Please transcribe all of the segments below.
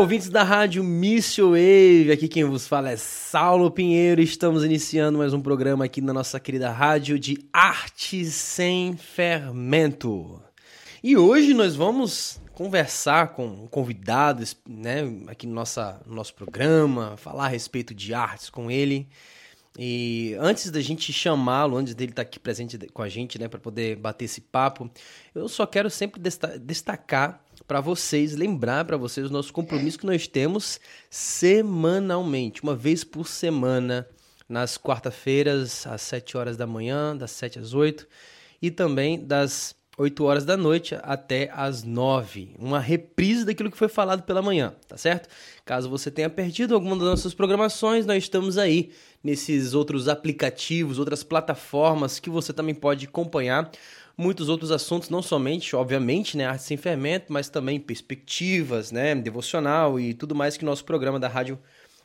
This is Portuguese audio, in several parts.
ouvintes da rádio Missio Wave. Aqui quem vos fala é Saulo Pinheiro. Estamos iniciando mais um programa aqui na nossa querida rádio de Arte Sem Fermento. E hoje nós vamos conversar com convidados, né, aqui no, nossa, no nosso programa, falar a respeito de artes com ele. E antes da gente chamá-lo, antes dele estar aqui presente com a gente, né, para poder bater esse papo, eu só quero sempre destacar para vocês, lembrar para vocês o nosso compromisso que nós temos semanalmente, uma vez por semana, nas quarta-feiras, às 7 horas da manhã, das 7 às 8, e também das 8 horas da noite até às 9. Uma reprise daquilo que foi falado pela manhã, tá certo? Caso você tenha perdido alguma das nossas programações, nós estamos aí nesses outros aplicativos, outras plataformas que você também pode acompanhar muitos outros assuntos, não somente, obviamente, né, arte sem fermento, mas também perspectivas, né, devocional e tudo mais que nosso programa da Rádio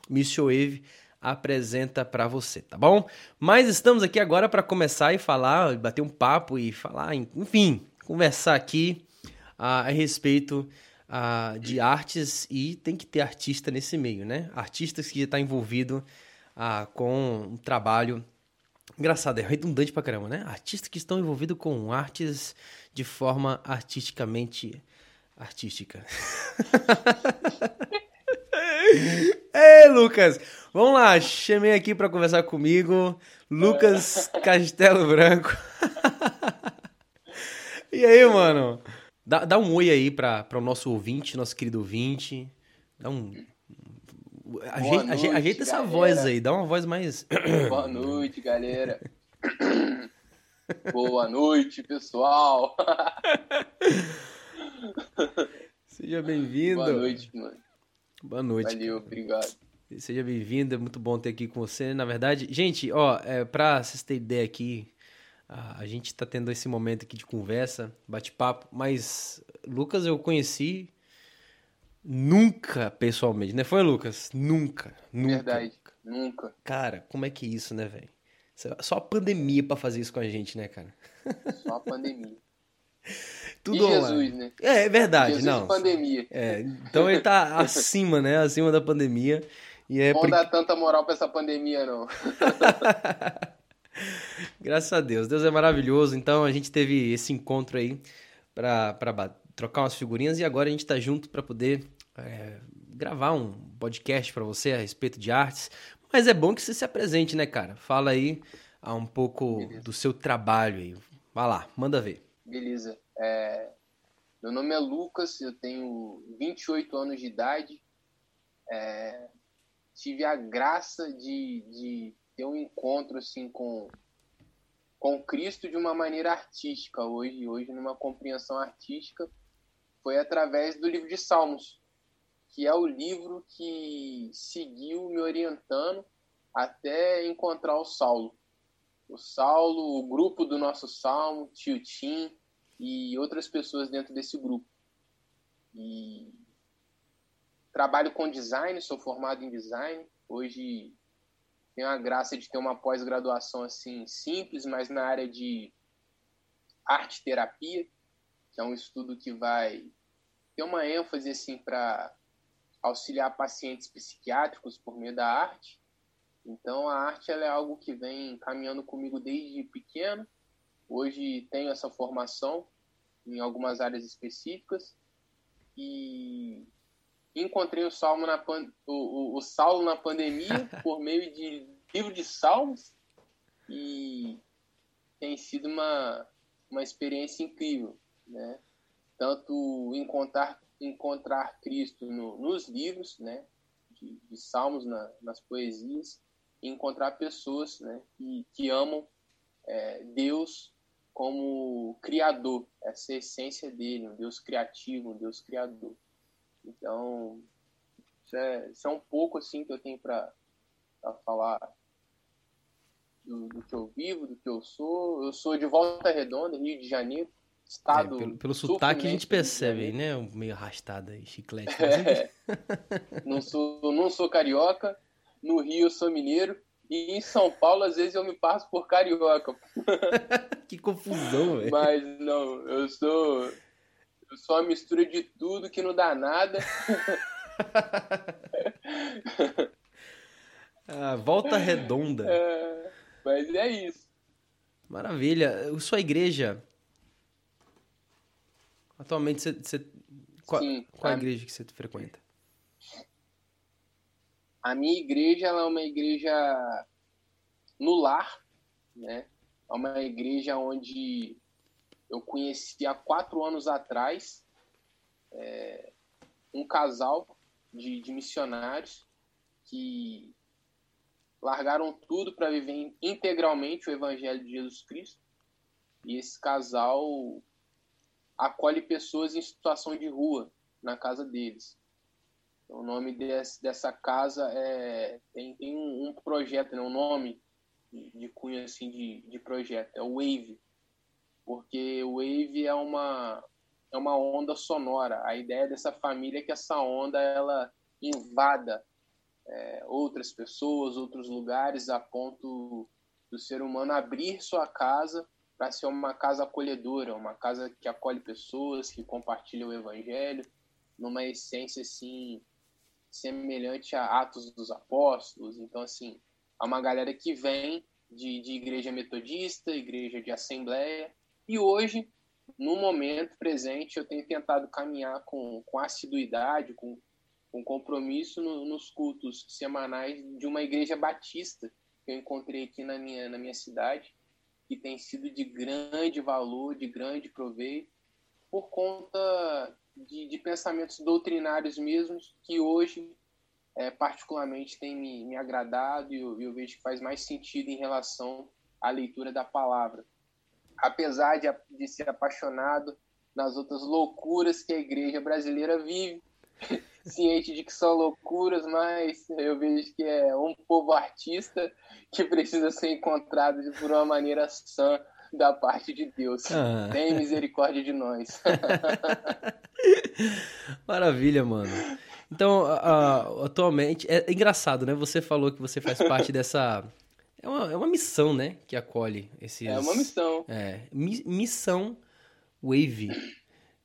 Missio Wave apresenta para você, tá bom? Mas estamos aqui agora para começar e falar, bater um papo e falar, enfim, conversar aqui a, a respeito a, de artes e tem que ter artista nesse meio, né? Artistas que está envolvido a, com um trabalho Engraçado, é redundante pra caramba, né? Artistas que estão envolvidos com artes de forma artisticamente artística. Ei, Lucas! Vamos lá, chamei aqui para conversar comigo, Lucas Castelo Branco. e aí, mano? Dá, dá um oi aí para o nosso ouvinte, nosso querido ouvinte. Dá um Ajeita, noite, ajeita essa voz aí, dá uma voz mais. Boa noite, galera. Boa noite, pessoal. Seja bem-vindo. Boa noite, mano. Boa noite. Valeu, obrigado. Seja bem-vindo, é muito bom ter aqui com você. Na verdade, gente, ó, é, pra vocês terem ideia aqui, a, a gente tá tendo esse momento aqui de conversa, bate-papo, mas Lucas eu conheci Nunca, pessoalmente, né? Foi, Lucas? Nunca, nunca. Verdade, nunca. Cara, como é que é isso, né, velho? Só a pandemia para fazer isso com a gente, né, cara? Só a pandemia. Tudo e online. Jesus, né? É, é verdade, Jesus não. pandemia. É, então ele tá acima, né? Acima da pandemia. E é não por... dá tanta moral pra essa pandemia, não. Graças a Deus. Deus é maravilhoso. Então a gente teve esse encontro aí pra, pra trocar umas figurinhas e agora a gente tá junto para poder é, gravar um podcast para você a respeito de artes. Mas é bom que você se apresente, né, cara? Fala aí ah, um pouco Beleza. do seu trabalho aí. Vai lá, manda ver. Beleza. É... Meu nome é Lucas, eu tenho 28 anos de idade. É... Tive a graça de, de ter um encontro assim com com Cristo de uma maneira artística hoje, hoje numa compreensão artística, foi através do livro de Salmos que é o livro que seguiu me orientando até encontrar o Saulo. O Saulo, o grupo do nosso Salmo, Tio Tim e outras pessoas dentro desse grupo. E trabalho com design, sou formado em design. Hoje tenho a graça de ter uma pós-graduação assim simples, mas na área de arte terapia, que é um estudo que vai ter uma ênfase assim para auxiliar pacientes psiquiátricos por meio da arte. Então, a arte é algo que vem caminhando comigo desde pequeno. Hoje tenho essa formação em algumas áreas específicas e encontrei o Salmo na pan... o, o, o Saulo na pandemia por meio de livro de Salmos e tem sido uma, uma experiência incrível, né? Tanto encontrar encontrar Cristo no, nos livros, né, de, de salmos, na, nas poesias, e encontrar pessoas, né, que, que amam é, Deus como criador, essa é essência dele, um Deus criativo, um Deus criador. Então, isso é, isso é um pouco assim que eu tenho para falar do, do, que eu vivo, do que eu sou. Eu sou de Volta Redonda, Rio de Janeiro, estado. É, pelo, pelo sotaque a gente percebe, né? Meio arrastado aí, chiclete. É. não, sou, não sou carioca, no Rio eu sou mineiro, e em São Paulo às vezes eu me passo por carioca. que confusão, velho. Mas não, eu sou. Eu sou uma mistura de tudo que não dá nada. ah, volta redonda. É, mas é isso. Maravilha. Sua igreja. Atualmente você. você qual, Sim, qual a- igreja que você frequenta? A minha igreja é uma igreja no lar, né? É uma igreja onde eu conheci há quatro anos atrás é, um casal de, de missionários que largaram tudo para viver integralmente o Evangelho de Jesus Cristo. E esse casal acolhe pessoas em situação de rua na casa deles. O nome desse, dessa casa é tem, tem um, um projeto, né, um nome de, de cunho assim de, de projeto, é o Wave, porque o Wave é uma é uma onda sonora. A ideia dessa família é que essa onda ela invada é, outras pessoas, outros lugares, a ponto do ser humano abrir sua casa para ser uma casa acolhedora, uma casa que acolhe pessoas, que compartilha o evangelho, numa essência assim semelhante a Atos dos Apóstolos. Então, assim, há uma galera que vem de, de igreja metodista, igreja de assembleia, e hoje, no momento presente, eu tenho tentado caminhar com, com assiduidade, com, com compromisso no, nos cultos semanais de uma igreja batista que eu encontrei aqui na minha, na minha cidade, que tem sido de grande valor, de grande proveito, por conta de, de pensamentos doutrinários mesmos que hoje, é, particularmente, tem me, me agradado e eu, eu, vejo que faz mais sentido em relação à leitura da palavra. Apesar de, de ser apaixonado nas outras loucuras que a igreja brasileira vive, ciente de que são loucuras, mas eu vejo que é um povo artista que precisa ser encontrado por uma maneira sã da parte de Deus. Ah. Tem misericórdia de nós. Maravilha, mano. Então, uh, atualmente, é engraçado, né? Você falou que você faz parte dessa. É uma, é uma missão, né? Que acolhe esses. É uma missão. É. Mi missão Wave.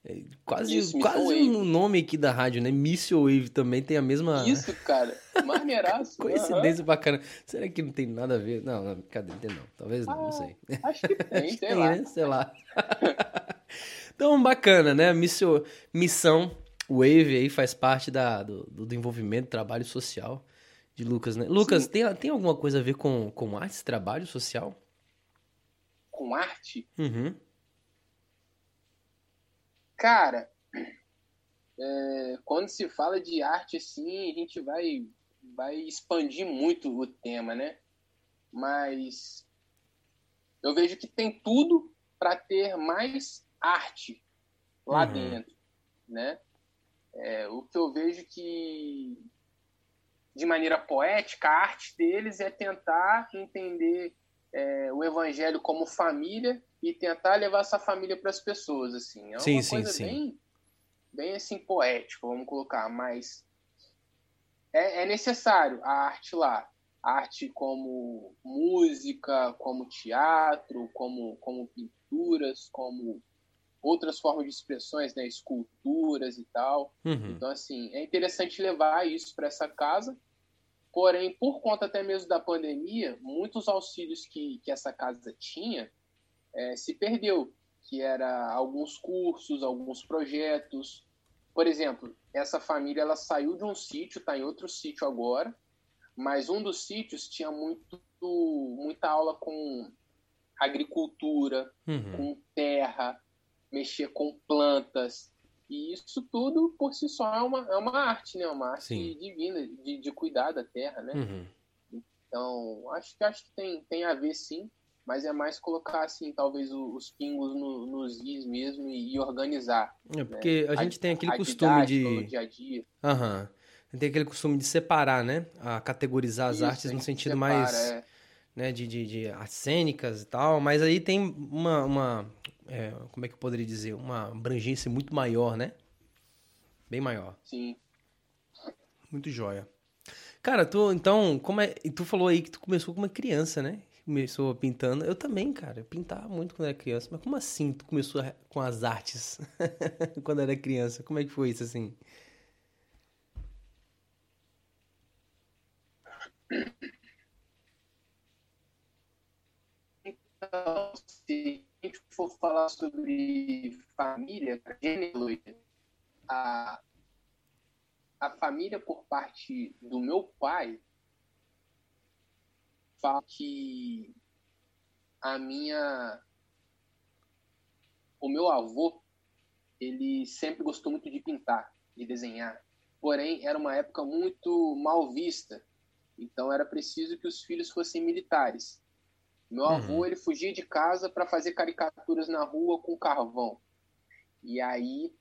É quase Isso, quase o um nome aqui da rádio, né? Missile Wave também tem a mesma. Isso, cara. Maneiraço. Coincidência uhum. bacana. Será que não tem nada a ver? Não, não cadê? Não, talvez não, ah, não sei. Acho que tem, acho sei tem, lá. Né? Sei lá. então, bacana, né? Missio, missão Wave aí faz parte da, do, do envolvimento, trabalho social de Lucas, né? Lucas, tem, tem alguma coisa a ver com, com arte, trabalho social? Com arte? Uhum. Cara, é, quando se fala de arte assim, a gente vai, vai expandir muito o tema, né? Mas eu vejo que tem tudo para ter mais arte lá uhum. dentro, né? É, o que eu vejo que de maneira poética a arte deles é tentar entender é, o evangelho como família e tentar levar essa família para as pessoas, assim. É uma sim, coisa sim, bem, bem assim poética, vamos colocar, mas é, é, necessário a arte lá, a arte como música, como teatro, como como pinturas, como outras formas de expressões, né, esculturas e tal. Uhum. Então assim é interessante levar isso para essa casa. Porém, por conta até mesmo da pandemia, muitos auxílios que, que essa casa tinha é, se perdeu, que era alguns cursos, alguns projetos. Por exemplo, essa família ela saiu de um sítio, está em outro sítio agora, mas um dos sítios tinha muito, muita aula com agricultura, uhum. com terra, mexer com plantas. E isso tudo por si só é uma, é uma arte, né? Uma arte Sim. divina, de, de cuidar da terra, né? Uhum. Então, acho que acho que tem, tem a ver sim, mas é mais colocar assim, talvez os pingos no- nos is mesmo e, e organizar. É porque a gente tem aquele a costume de. dia a dia. Aham. Tem aquele costume de separar, né? A categorizar as Isso, artes a no sentido separa, mais. é. né, de, de, de artes cênicas e tal, mas aí tem uma, uma é, como é que eu poderia dizer, uma abrangência muito maior, né? Bem maior. Sim. Muito joia. Cara, tu, então, como é, tu falou aí que tu começou como uma criança, né? começou pintando. Eu também, cara. Eu pintava muito quando era criança. Mas como assim tu começou a, com as artes quando era criança? Como é que foi isso assim? Então, se a gente for falar sobre família, a, a família por parte do meu pai fala que a minha o meu avô ele sempre gostou muito de pintar, de desenhar. Porém, era uma época muito mal vista. Então era preciso que os filhos fossem militares. Meu uhum. avô ele fugia de casa para fazer caricaturas na rua com carvão. E aí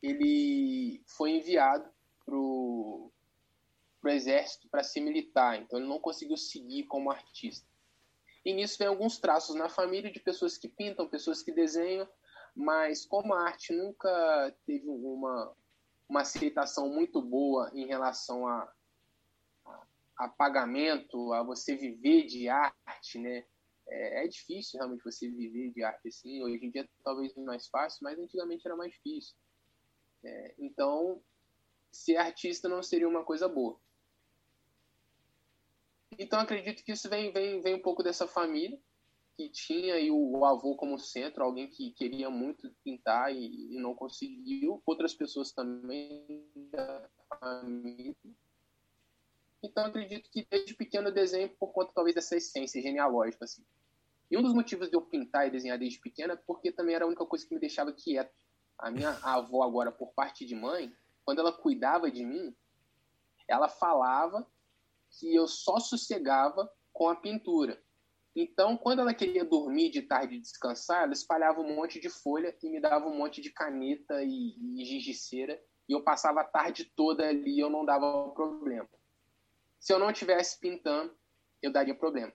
ele foi enviado pro pro exército para ser militar, então ele não conseguiu seguir como artista. E nisso vem alguns traços na família de pessoas que pintam, pessoas que desenham, mas como a arte nunca teve uma, uma aceitação muito boa em relação a, a, a pagamento, a você viver de arte, né? É, é, difícil realmente você viver de arte assim. Hoje em dia talvez mais fácil, mas antigamente era mais difícil. É, então, ser artista não seria uma coisa boa. Então acredito que isso vem, vem, vem um pouco dessa família que tinha aí o, avô como centro, alguém que queria muito pintar e, e não conseguiu. Outras pessoas também da família. Então acredito que desde pequeno eu desenho por conta talvez dessa essência genealógica assim. E um dos motivos de eu pintar e desenhar desde pequeno é porque também era a única coisa que me deixava quieto. A minha avó agora por parte de mãe, quando ela cuidava de mim, ela falava que eu só sossegava com a pintura. Então, quando ela queria dormir de tarde e descansar, ela espalhava um monte de folha e me dava um monte de caneta e, e gigiceira. E eu passava a tarde toda ali e eu não dava problema. Se eu não tivesse pintando, eu daria problema.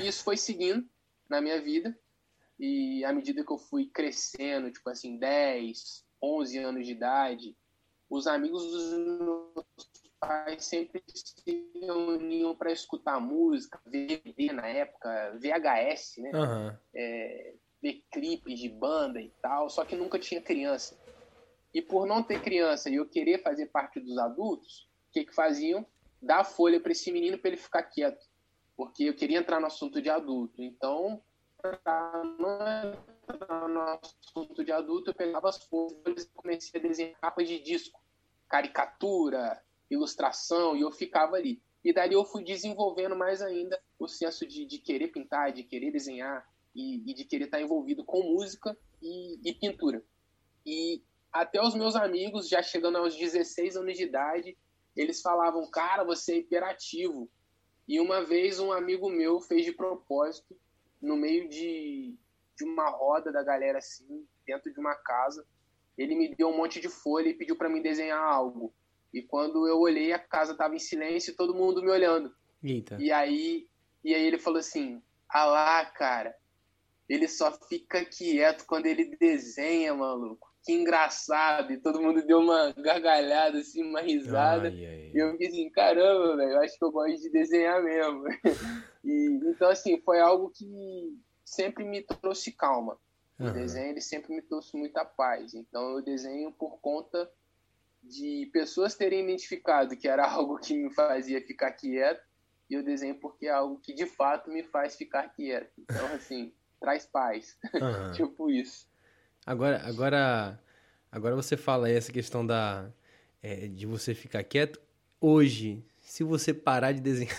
E isso foi seguindo na minha vida. E à medida que eu fui crescendo, tipo assim, 10, 11 anos de idade, os amigos dos meus pais sempre se reuniam para escutar música, DVD na época, VHS, né? Uhum. É, ver clipes de banda e tal, só que nunca tinha criança. E por não ter criança e eu querer fazer parte dos adultos, o que que faziam? Dar folha para esse menino para ele ficar quieto, porque eu queria entrar no assunto de adulto. Então, para não entrar no assunto de adulto, eu pegava as folhas e comecei a desenhar capas de disco, caricatura, ilustração, e eu ficava ali. E dali eu fui desenvolvendo mais ainda o senso de, de querer pintar, de querer desenhar e, e de querer estar envolvido com música e, e, pintura. E até os meus amigos, já chegando aos 16 anos de idade, eles falavam, cara, você é hiperativo. E uma vez um amigo meu fez de propósito, no meio de, de uma roda da galera assim, dentro de uma casa, ele me deu um monte de folha e pediu para mim desenhar algo. E quando eu olhei, a casa tava em silêncio e todo mundo me olhando. Eita. E aí, e aí ele falou assim: Ah lá, cara, ele só fica quieto quando ele desenha, maluco. Que engraçado. E todo mundo deu uma gargalhada, assim, uma risada. Ai, ai. E eu fiquei assim: caramba, velho, eu acho que eu gosto de desenhar mesmo. e, então, assim, foi algo que sempre me trouxe calma. O desenho ele sempre me trouxe muita paz. Então eu desenho por conta de pessoas terem identificado que era algo que me fazia ficar quieto e eu desenho porque é algo que de fato me faz ficar quieto. Então, assim, traz paz. Uhum. tipo isso. Agora, agora, agora você fala aí essa questão da é, de você ficar quieto. Hoje, se você parar de desenhar.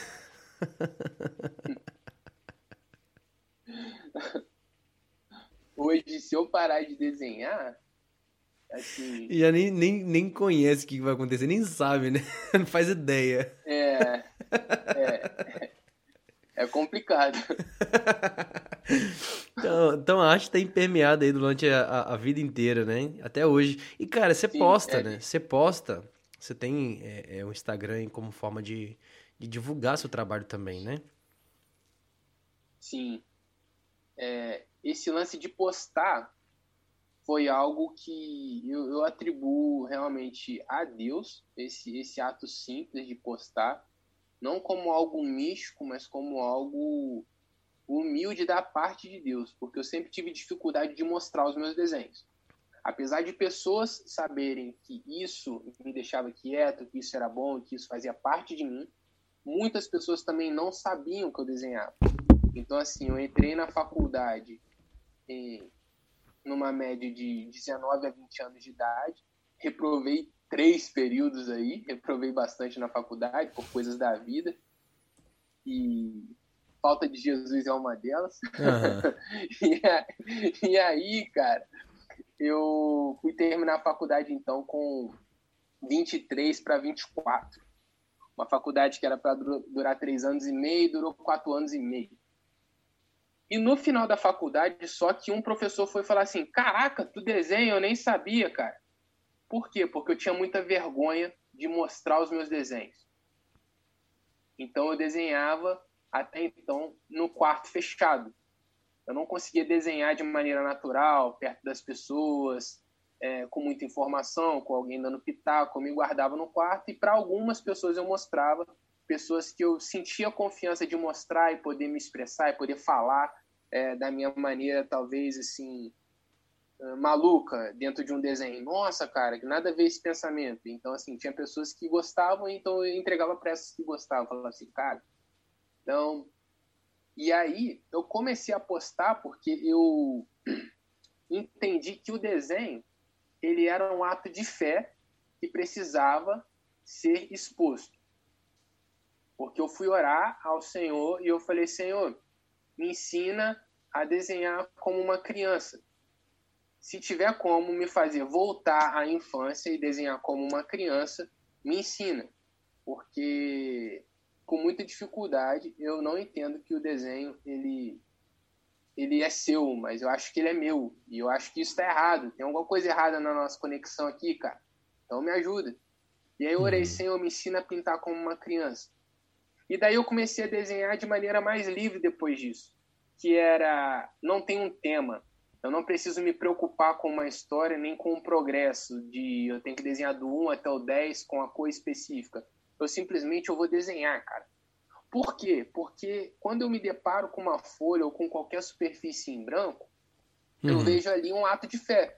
Hoje, se eu parar de desenhar, Assim... Já nem, nem, nem conhece o que vai acontecer, nem sabe, né? Não faz ideia. É. É, é complicado. então, então a arte tá impermeada aí durante a, a, vida inteira, né? Até hoje. E, cara, você Sim, posta, é... né? Você posta. Você tem é, é, um Instagram como forma de, de divulgar seu trabalho também, né? Sim. É, esse lance de postar foi algo que eu, eu, atribuo realmente a Deus, esse, esse ato simples de postar, não como algo místico, mas como algo humilde da parte de Deus, porque eu sempre tive dificuldade de mostrar os meus desenhos. Apesar de pessoas saberem que isso me deixava quieto, que isso era bom, que isso fazia parte de mim, muitas pessoas também não sabiam que eu desenhava. Então, assim, eu entrei na faculdade em, numa média de 19 a 20 anos de idade. Reprovei três períodos aí, reprovei bastante na faculdade por coisas da vida. E falta de Jesus é uma delas. Uhum. e, e aí, cara, eu fui terminar a faculdade então com 23 para 24. Uma faculdade que era para durar três anos e meio, durou quatro anos e meio. E no final da faculdade, só que um professor foi falar assim: Caraca, tu desenha, eu nem sabia, cara. Por quê? Porque eu tinha muita vergonha de mostrar os meus desenhos. Então eu desenhava até então no quarto fechado. Eu não conseguia desenhar de maneira natural, perto das pessoas, é, com muita informação, com alguém dando pitaco, eu me guardava no quarto e para algumas pessoas eu mostrava, pessoas que eu sentia confiança de mostrar e poder me expressar e poder falar é, da minha maneira, talvez assim, ah, maluca dentro de um desenho. Nossa, cara, que nada a ver esse pensamento. Então, assim, tinha pessoas que gostavam, então eu entregava para essas que gostavam. Falava assim, cara. Então, e aí eu comecei a postar porque eu entendi que o desenho ele era um ato de fé que precisava ser exposto. Porque eu fui orar ao Senhor e eu falei, Senhor, me ensina a desenhar como uma criança. Se tiver como me fazer voltar à infância e desenhar como uma criança, me ensina. Porque com muita dificuldade eu não entendo que o desenho ele ele é seu, mas eu acho que ele é meu. E eu acho que isso está errado. Tem alguma coisa errada na nossa conexão aqui, cara. Então me ajuda. E aí eu orei, uhum. Senhor, me ensina a pintar como uma criança. E daí eu comecei a desenhar de maneira mais livre depois disso. Que era, não tem um tema. Eu não preciso me preocupar com uma história nem com um progresso de eu tenho que desenhar do 1 até o 10 com a cor específica. Eu simplesmente eu vou desenhar, cara. Por quê? Porque quando eu me deparo com uma folha ou com qualquer superfície em branco, uhum. eu vejo ali um ato de fé.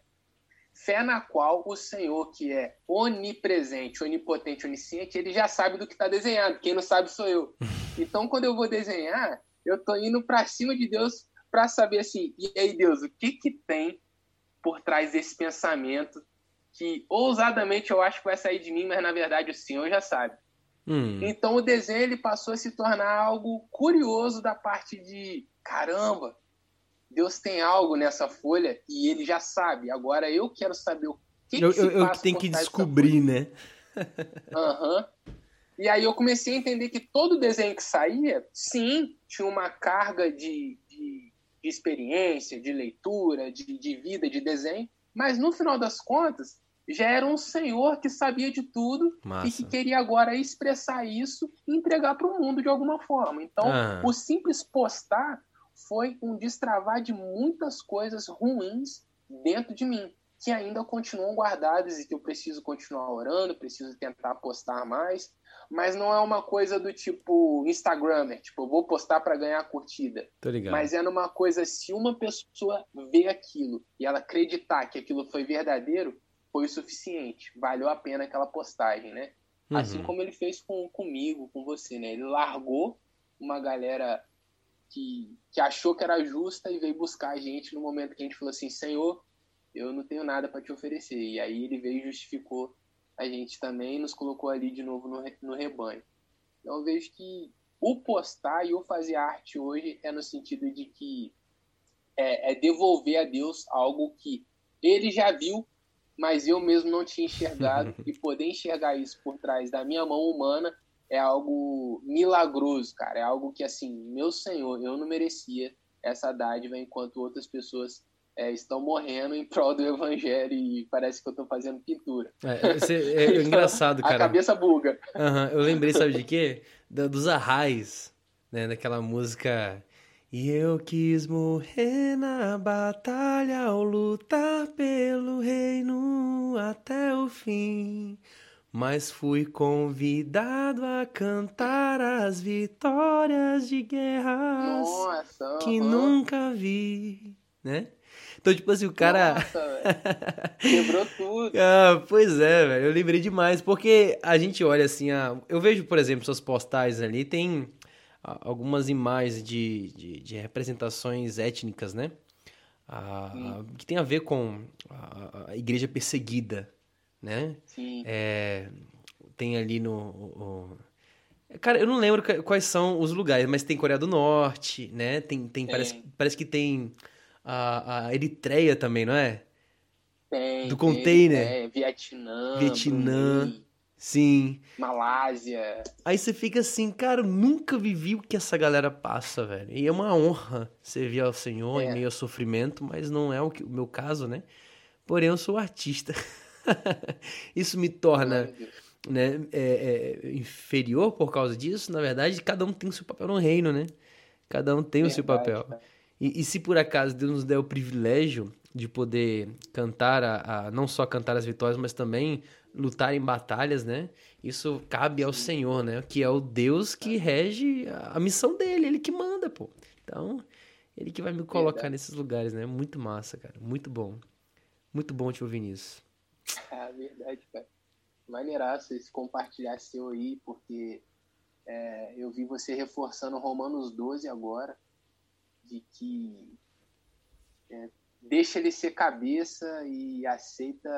Fé na qual o Senhor, que é onipresente, onipotente, onisciente, ele já sabe do que está desenhado. Quem não sabe sou eu. Então, quando eu vou desenhar, eu estou indo para cima de Deus para saber assim, e aí, Deus, o que, que tem por trás desse pensamento que ousadamente eu acho que vai sair de mim, mas na verdade o Senhor já sabe. Hum. Então o desenho ele passou a se tornar algo curioso da parte de caramba, Deus tem algo nessa folha e ele já sabe. Agora eu quero saber o que, eu, que se eu, eu tenho que descobrir, né? Aham. uhum. E aí eu comecei a entender que todo desenho que saía, sim, tinha uma carga de, de, de experiência, de leitura, de, de vida, de desenho, mas no final das contas, já era um senhor que sabia de tudo Massa. e que queria agora expressar isso e entregar para o mundo de alguma forma. Então, ah. o simples postar foi um destravar de muitas coisas ruins dentro de mim, que ainda continuam guardadas e que eu preciso continuar orando, preciso tentar postar mais, mas não é uma coisa do tipo Instagramer, tipo, eu vou postar para ganhar curtida. Mas é numa coisa, se uma pessoa vê aquilo e ela acreditar que aquilo foi verdadeiro, foi o suficiente. Valeu a pena aquela postagem, né? Uhum. Assim como ele fez com, comigo, com você, né? Ele largou uma galera que, que achou que era justa e veio buscar a gente no momento que a gente falou assim: Senhor, eu não tenho nada para te oferecer. E aí ele veio e justificou a gente também e nos colocou ali de novo no, no rebanho. Então eu vejo que o postar e o fazer arte hoje é no sentido de que é, é devolver a Deus algo que ele já viu mas eu mesmo não tinha enxergado e poder enxergar isso por trás da minha mão humana é algo milagroso, cara. É algo que, assim, meu Senhor, eu não merecia essa dádiva enquanto outras pessoas é, estão morrendo em prol do evangelho e parece que eu estou fazendo pintura. É, é, é engraçado, cara. A cabeça buga. Uhum, eu lembrei, sabe de quê? Da, dos arrais, né? Daquela música e eu quis morrer na batalha ao lutar pelo reino até o fim. Mas fui convidado a cantar as vitórias de guerras Nossa, que nunca vi, né? Então, tipo assim, o cara. Nossa, Quebrou tudo. ah, pois é, velho. Eu lembrei demais. Porque a gente olha assim, a... eu vejo, por exemplo, suas postagens ali, tem algumas imagens de, de, de, representações étnicas, né? a, que tem a ver com a, a igreja perseguida, né? Sim. É, tem ali no. O, cara, eu não lembro quais são os lugares, mas tem Coreia do Norte, né? Tem, tem, Parece, parece que tem a, a Eritreia também, não é? Tem. Do container. É, Vietnã. Vietnã. Brunei, sim. Malásia. Aí você fica assim, cara, nunca vivi o que essa galera passa, velho. E é uma honra servir ao Senhor é. em meio ao sofrimento, mas não é o, que, o meu caso, né? Porém, eu sou artista. Isso me torna né, é, é, inferior por causa disso. Na verdade, cada um tem o seu papel no reino, né? Cada um tem verdade, o seu papel. E, e, se por acaso Deus nos der o privilégio de poder cantar, a, a, não só cantar as vitórias, mas também lutar em batalhas, né? Isso cabe ao Senhor, né? Que é o Deus que rege a, a missão dele, ele que manda, pô. Então, ele que vai me colocar verdade. nesses lugares, né? Muito massa, cara. Muito bom. Muito bom te ouvir nisso. É verdade, cara. Maneiraço esse compartilhar seu aí, porque é, eu vi você reforçando Romanos 12 agora, de que é, deixa ele ser cabeça e aceita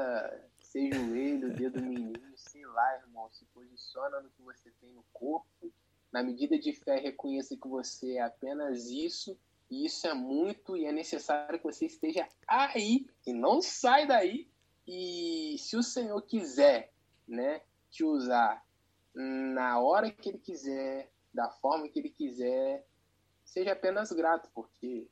ser joelho, dedo menino, sei lá, irmão, se posiciona no que você tem no corpo, na medida de fé reconheça que você é apenas isso, e isso é muito e é necessário que você esteja aí e não sai daí. E se o Senhor quiser, né, te usar na hora que ele quiser, da forma que ele quiser, seja apenas grato, porque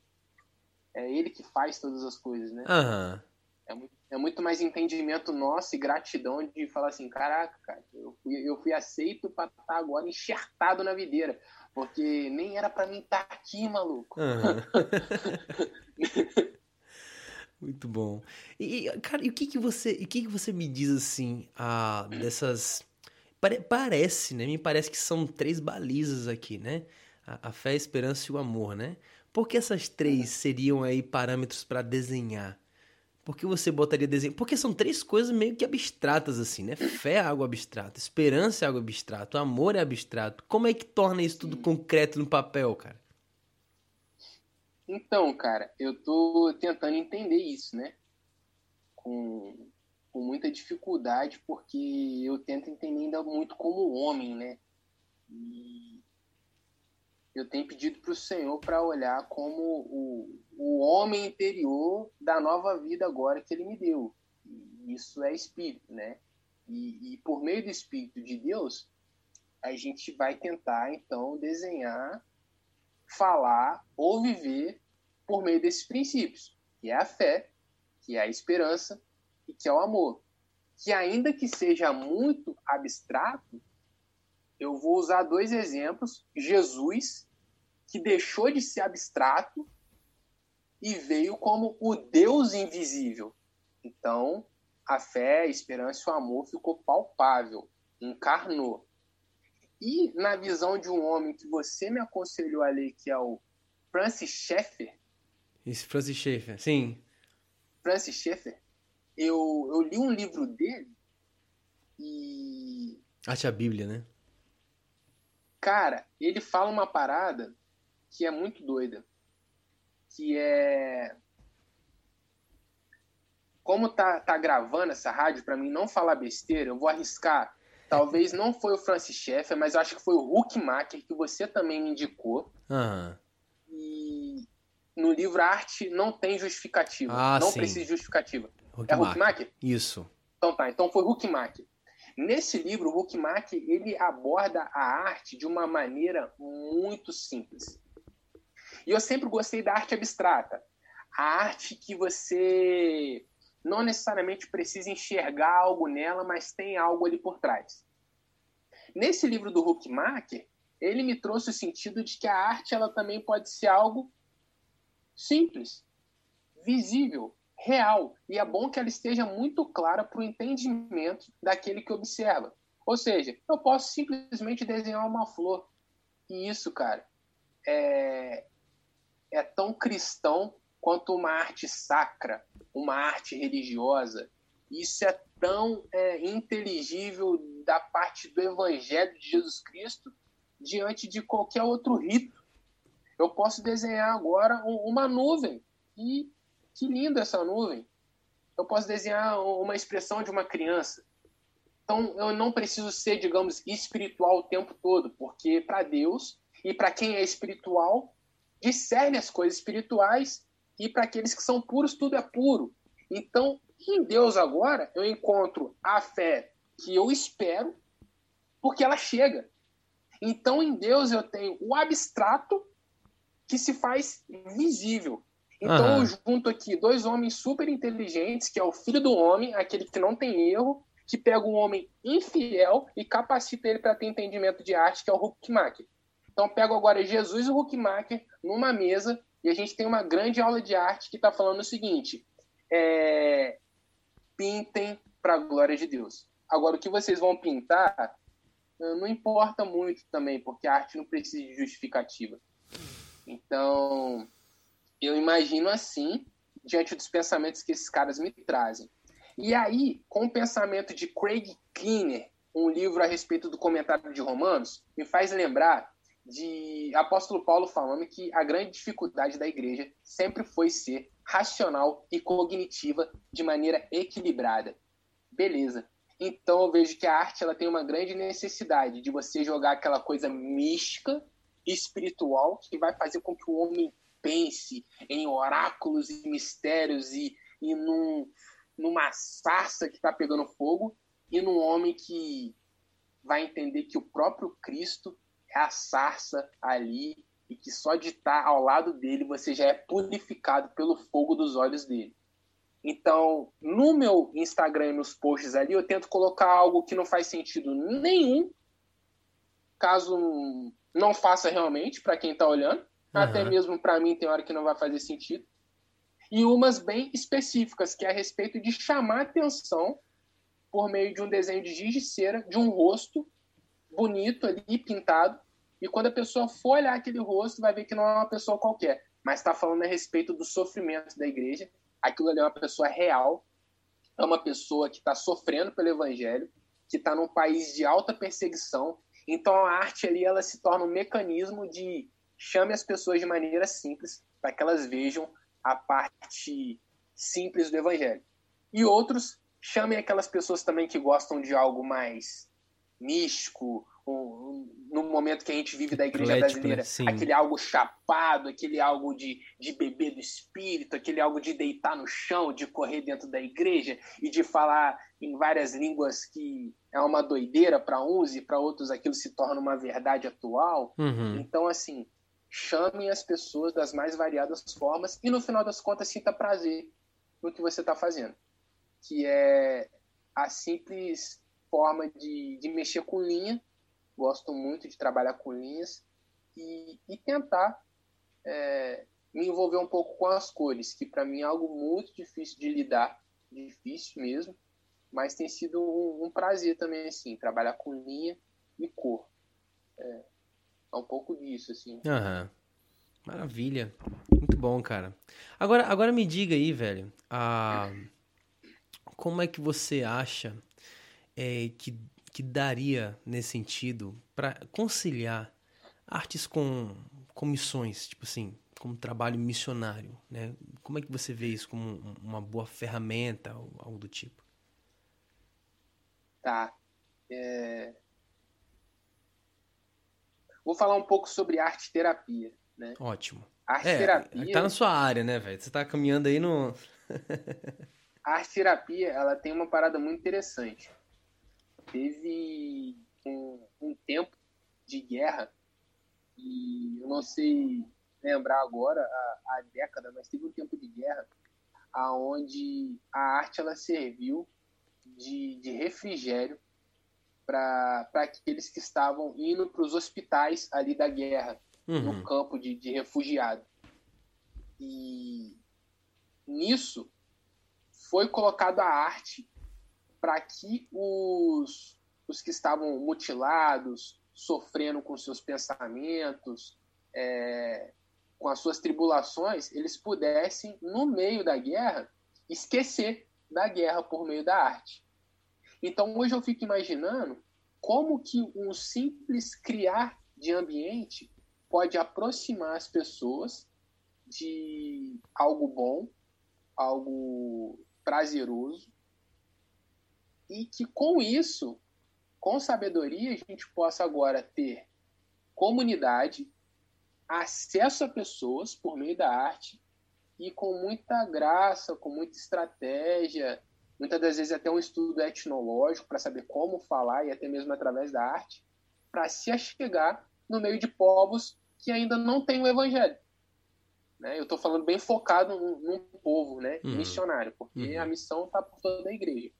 é ele que faz todas as coisas, né? Uhum. É, muito, é muito mais entendimento nosso e gratidão de falar assim, caraca, cara, eu fui, eu fui aceito para estar tá agora enxertado na videira, porque nem era para mim estar tá aqui, maluco. Uhum. muito bom. E, cara, e o que que você, o que que você me diz assim, ah, dessas Pare, parece, né? Me parece que são três balizas aqui, né? A, a fé, a esperança e o amor, né? Por que essas três seriam aí parâmetros para desenhar? Por que você botaria desenho? Porque são três coisas meio que abstratas, assim, né? Fé é algo abstrato, esperança é algo abstrato, amor é abstrato. Como é que torna isso tudo concreto no papel, cara? Então, cara, eu tô tentando entender isso, né? Com, com muita dificuldade, porque eu tento entender ainda muito como homem, né? E eu tenho pedido para o Senhor para olhar como o, o homem interior da nova vida agora que Ele me deu. E isso é Espírito, né? E, e por meio do Espírito de Deus, a gente vai tentar então desenhar, falar ou viver por meio desses princípios, que é a fé, que é a esperança e que é o amor. Que ainda que seja muito abstrato, eu vou usar dois exemplos: Jesus que deixou de ser abstrato e veio como o Deus invisível. Então, a fé, a esperança e o amor ficou palpável, encarnou. E na visão de um homem que você me aconselhou a ler, que é o Francis Schaeffer. Isso, Francis Schaeffer, sim. Francis Schaeffer. Eu, eu li um livro dele e. Acha a Bíblia, né? Cara, ele fala uma parada que é muito doida. Que é. Como tá, tá gravando essa rádio, para mim não falar besteira, eu vou arriscar. Talvez não foi o Francis Schaeffer, mas acho que foi o Huckmacher que você também me indicou. Uhum. E no livro Arte não tem justificativa. Ah, não sim. precisa de justificativa. Huckmacher. É Huckmacher? Isso. Então tá, então foi Huckmacher. Nesse livro, o Huckmacher ele aborda a arte de uma maneira muito simples. E eu sempre gostei da arte abstrata. A arte que você não necessariamente precisa enxergar algo nela, mas tem algo ali por trás. Nesse livro do Huckmacher, ele me trouxe o sentido de que a arte ela também pode ser algo simples, visível, real. E é bom que ela esteja muito clara para o entendimento daquele que observa. Ou seja, eu posso simplesmente desenhar uma flor. E isso, cara, é, é tão cristão quanto uma arte sacra, uma arte religiosa. Isso é tão é, inteligível da parte do Evangelho de Jesus Cristo diante de qualquer outro rito. Eu posso desenhar agora uma nuvem e que linda essa nuvem. Eu posso desenhar uma expressão de uma criança. Então, eu não preciso ser, digamos, espiritual o tempo todo, porque para Deus e para quem é espiritual, discerne as coisas espirituais e para aqueles que são puros, tudo é puro. Então, em Deus agora, eu encontro a fé que eu espero, porque ela chega. Então, em Deus, eu tenho o abstrato que se faz visível. Então, uhum. eu junto aqui dois homens super inteligentes, que é o filho do homem, aquele que não tem erro, que pega um homem infiel e capacita ele para ter entendimento de arte, que é o Huckmacher. Então, pego agora Jesus e o Huckmacher numa mesa e a gente tem uma grande aula de arte que está falando o seguinte: é, pintem para a glória de Deus. Agora, o que vocês vão pintar não importa muito também, porque a arte não precisa de justificativa. Então, eu imagino assim, diante dos pensamentos que esses caras me trazem. E aí, com o pensamento de Craig Keener, um livro a respeito do comentário de Romanos, me faz lembrar de apóstolo Paulo falando que a grande dificuldade da igreja sempre foi ser racional e cognitiva de maneira equilibrada. Beleza. Então eu vejo que a arte ela tem uma grande necessidade de você jogar aquela coisa mística, espiritual, que vai fazer com que o homem pense em oráculos e mistérios e, e num, numa sarça que está pegando fogo, e num homem que vai entender que o próprio Cristo é a sarça ali e que só de estar ao lado dele você já é purificado pelo fogo dos olhos dele. Então, no meu Instagram e nos posts ali, eu tento colocar algo que não faz sentido nenhum, caso não faça realmente para quem está olhando, uhum. até mesmo para mim tem hora que não vai fazer sentido. E umas bem específicas, que é a respeito de chamar atenção por meio de um desenho de giz de cera de um rosto bonito ali, pintado, e quando a pessoa for olhar aquele rosto, vai ver que não é uma pessoa qualquer, mas está falando a respeito do sofrimento da igreja. Aquilo ali é uma pessoa real, é uma pessoa que está sofrendo pelo evangelho, que está num país de alta perseguição. Então a arte ali ela se torna um mecanismo de chame as pessoas de maneira simples para que elas vejam a parte simples do evangelho. E outros chamem aquelas pessoas também que gostam de algo mais místico, no momento que a gente vive da igreja Eclético, brasileira, né? aquele algo chapado, aquele algo de, de beber do espírito, aquele algo de deitar no chão, de correr dentro da igreja e de falar em várias línguas que é uma doideira para uns e para outros aquilo se torna uma verdade atual. Uhum. Então, assim, chamem as pessoas das mais variadas formas e no final das contas sinta prazer no que você está fazendo, que é a simples forma de, de mexer com linha gosto muito de trabalhar com linhas e, e tentar é, me envolver um pouco com as cores, que para mim é algo muito difícil de lidar, difícil mesmo, mas tem sido um, um prazer também, assim, trabalhar com linha e cor. É, é um pouco disso, assim. Maravilha. Muito bom, cara. Agora, agora me diga aí, velho, a... como é que você acha é, que que daria nesse sentido para conciliar artes com, com missões, tipo assim, como trabalho missionário, né? Como é que você vê isso como uma boa ferramenta ou algo do tipo? Tá. É... Vou falar um pouco sobre arte terapia, né? Ótimo. Arte é, terapia. Tá na sua área, né, velho? Você tá caminhando aí no. a arte terapia, ela tem uma parada muito interessante teve um, um tempo de guerra, e eu não sei lembrar agora a, a década, mas teve um tempo de guerra aonde a arte ela serviu de, de refrigério para aqueles que estavam indo para os hospitais ali da guerra, uhum. no campo de, de refugiado. E nisso foi colocado a arte para que os, os que estavam mutilados, sofrendo com seus pensamentos, é, com as suas tribulações, eles pudessem, no meio da guerra, esquecer da guerra por meio da arte. Então hoje eu fico imaginando como que um simples criar de ambiente pode aproximar as pessoas de algo bom algo prazeroso e que com isso, com sabedoria, a gente possa agora ter comunidade, acesso a pessoas por meio da arte e com muita graça, com muita estratégia, muitas das vezes até um estudo etnológico para saber como falar e até mesmo através da arte, para se achegar no meio de povos que ainda não têm o evangelho. Né? Eu estou falando bem focado num, num povo né? Uhum. missionário, porque uhum. a missão está por toda a igreja.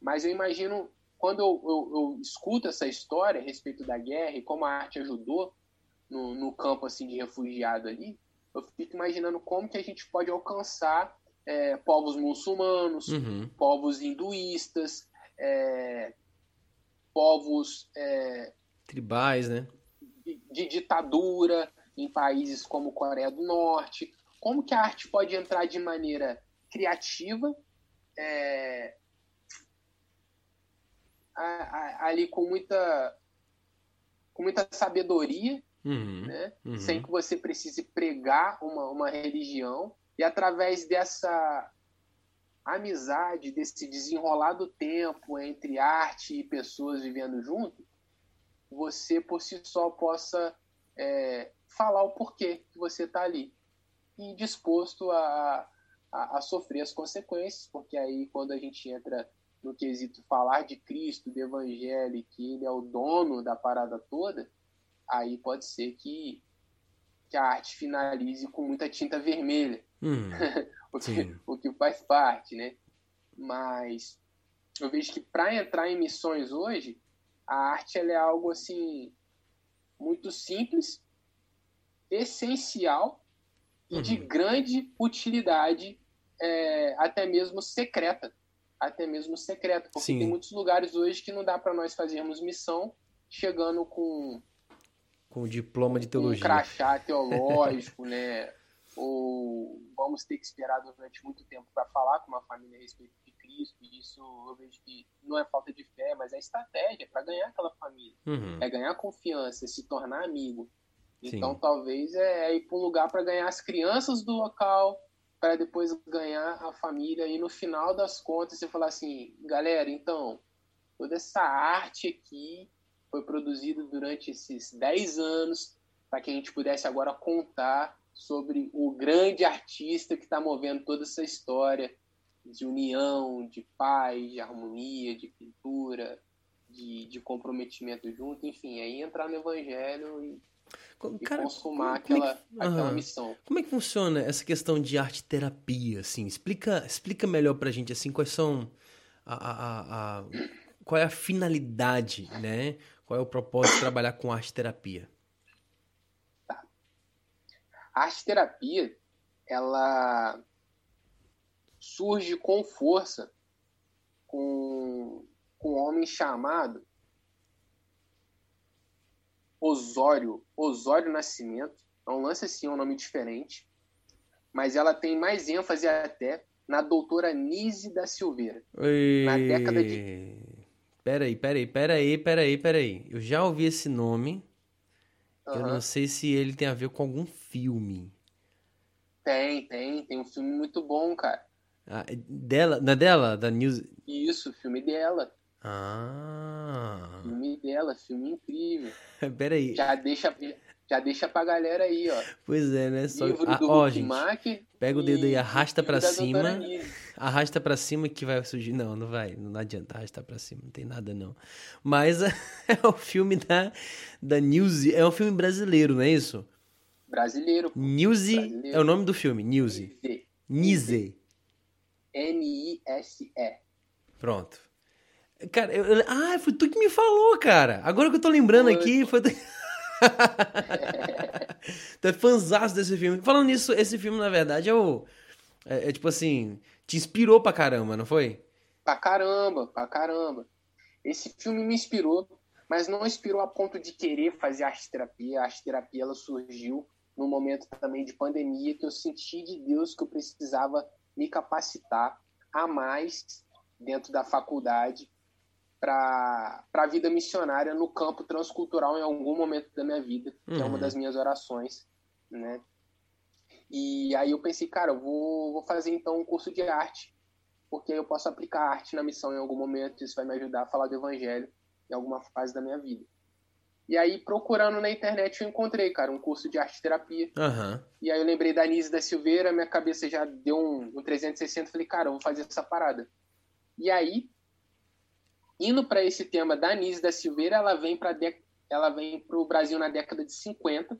Mas eu imagino, quando eu, eu, eu, escuto essa história a respeito da guerra e como a arte ajudou no, no campo assim de refugiado ali, eu fico imaginando como que a gente pode alcançar é, povos muçulmanos, uhum. povos hinduístas, é, povos é, tribais, né? De, de, ditadura em países como Coreia do Norte. Como que a arte pode entrar de maneira criativa, é, ali com muita com muita sabedoria, uhum, né? Uhum. sem que você precise pregar uma, uma religião e através dessa amizade, desse desenrolar do tempo entre arte e pessoas vivendo junto, você por si só possa é, falar o porquê que você está ali e disposto a, a, a, sofrer as consequências, porque aí quando a gente entra no quesito falar de Cristo, do Evangelho, que ele é o dono da parada toda, aí pode ser que, que a arte finalize com muita tinta vermelha, hum, o, que, o que faz parte, né? Mas eu vejo que para entrar em missões hoje, a arte é algo assim muito simples, essencial uhum. e de uhum. grande utilidade, é, até mesmo secreta até mesmo secreto, porque Sim. tem muitos lugares hoje que não dá para nós fazermos missão chegando com com diploma de teologia, um crachá teológico, né? Ou vamos ter que esperar durante muito tempo para falar com uma família a respeito de Cristo. E isso eu vejo que não é falta de fé, mas é estratégia para ganhar aquela família, uhum. é ganhar confiança, é se tornar amigo. Então Sim. talvez é, é ir para um lugar para ganhar as crianças do local, para depois ganhar a família e no final das contas você falar assim, galera, então, toda essa arte aqui foi produzida durante esses 10 anos para que a gente pudesse agora contar sobre o grande artista que está movendo toda essa história de união, de paz, de harmonia, de pintura, de, de comprometimento junto, enfim, aí entrar no evangelho e Cara, consumar como, aquela, é que, aquela missão. Como é que funciona essa questão de arte terapia, assim? Explica, explica melhor pra gente, assim, quais são a, a, a, qual é a finalidade, né? Qual é o propósito de trabalhar com arte terapia? Tá. A arte terapia, ela surge com força com, com um homem chamado Osório, Osório Nascimento. É um lance assim, é um nome diferente. Mas ela tem mais ênfase até na doutora Nise da Silveira. Na década de. Peraí, peraí, peraí, peraí, peraí. Eu já ouvi esse nome. Uhum. Eu não sei se ele tem a ver com algum filme. Tem, tem. Tem um filme muito bom, cara. Ah, dela, não é dela? Da News... Isso, filme dela. Ah. Filme dela, filme incrível. Pera aí. Já deixa, já deixa pra galera aí, ó. Pois é, né? Só... Livro ah, do ó, gente, pega o dedo aí, arrasta pra cima. Arrasta pra cima que vai surgir. Não, não vai. Não adianta arrastar pra cima, não tem nada não. Mas é o filme da, da Newsy. É um filme brasileiro, não é isso? Brasileiro. Newsy é o nome do filme, Newsy. Nise. N-I-S-E. Pronto. Cara, eu, eu, ah, foi tu que me falou, cara. Agora que eu tô lembrando aqui, foi tu... tu é fãzaço desse filme. Falando nisso, esse filme, na verdade, é o... É, é, tipo assim, te inspirou pra caramba, não foi? Pra caramba, pra caramba. Esse filme me inspirou, mas não inspirou a ponto de querer fazer arte terapia. A arte terapia, ela surgiu num momento também de pandemia que eu senti de Deus que eu precisava me capacitar a mais dentro da faculdade para a vida missionária no campo transcultural em algum momento da minha vida, que uhum. é uma uhum. das minhas orações, né? E aí eu pensei, cara, eu vou, vou fazer então um curso de arte, porque eu posso aplicar arte na missão em algum momento, isso vai me ajudar a falar do evangelho em alguma fase da minha vida. E aí, procurando na internet, eu encontrei, cara, um curso de arte terapia. Uhum. E aí eu lembrei da Nise da Silveira, minha cabeça já deu um, um 360, falei, cara, eu vou fazer essa parada. E aí, indo para esse tema da Nise da Silveira, ela vem para ela vem para o Brasil na década de 50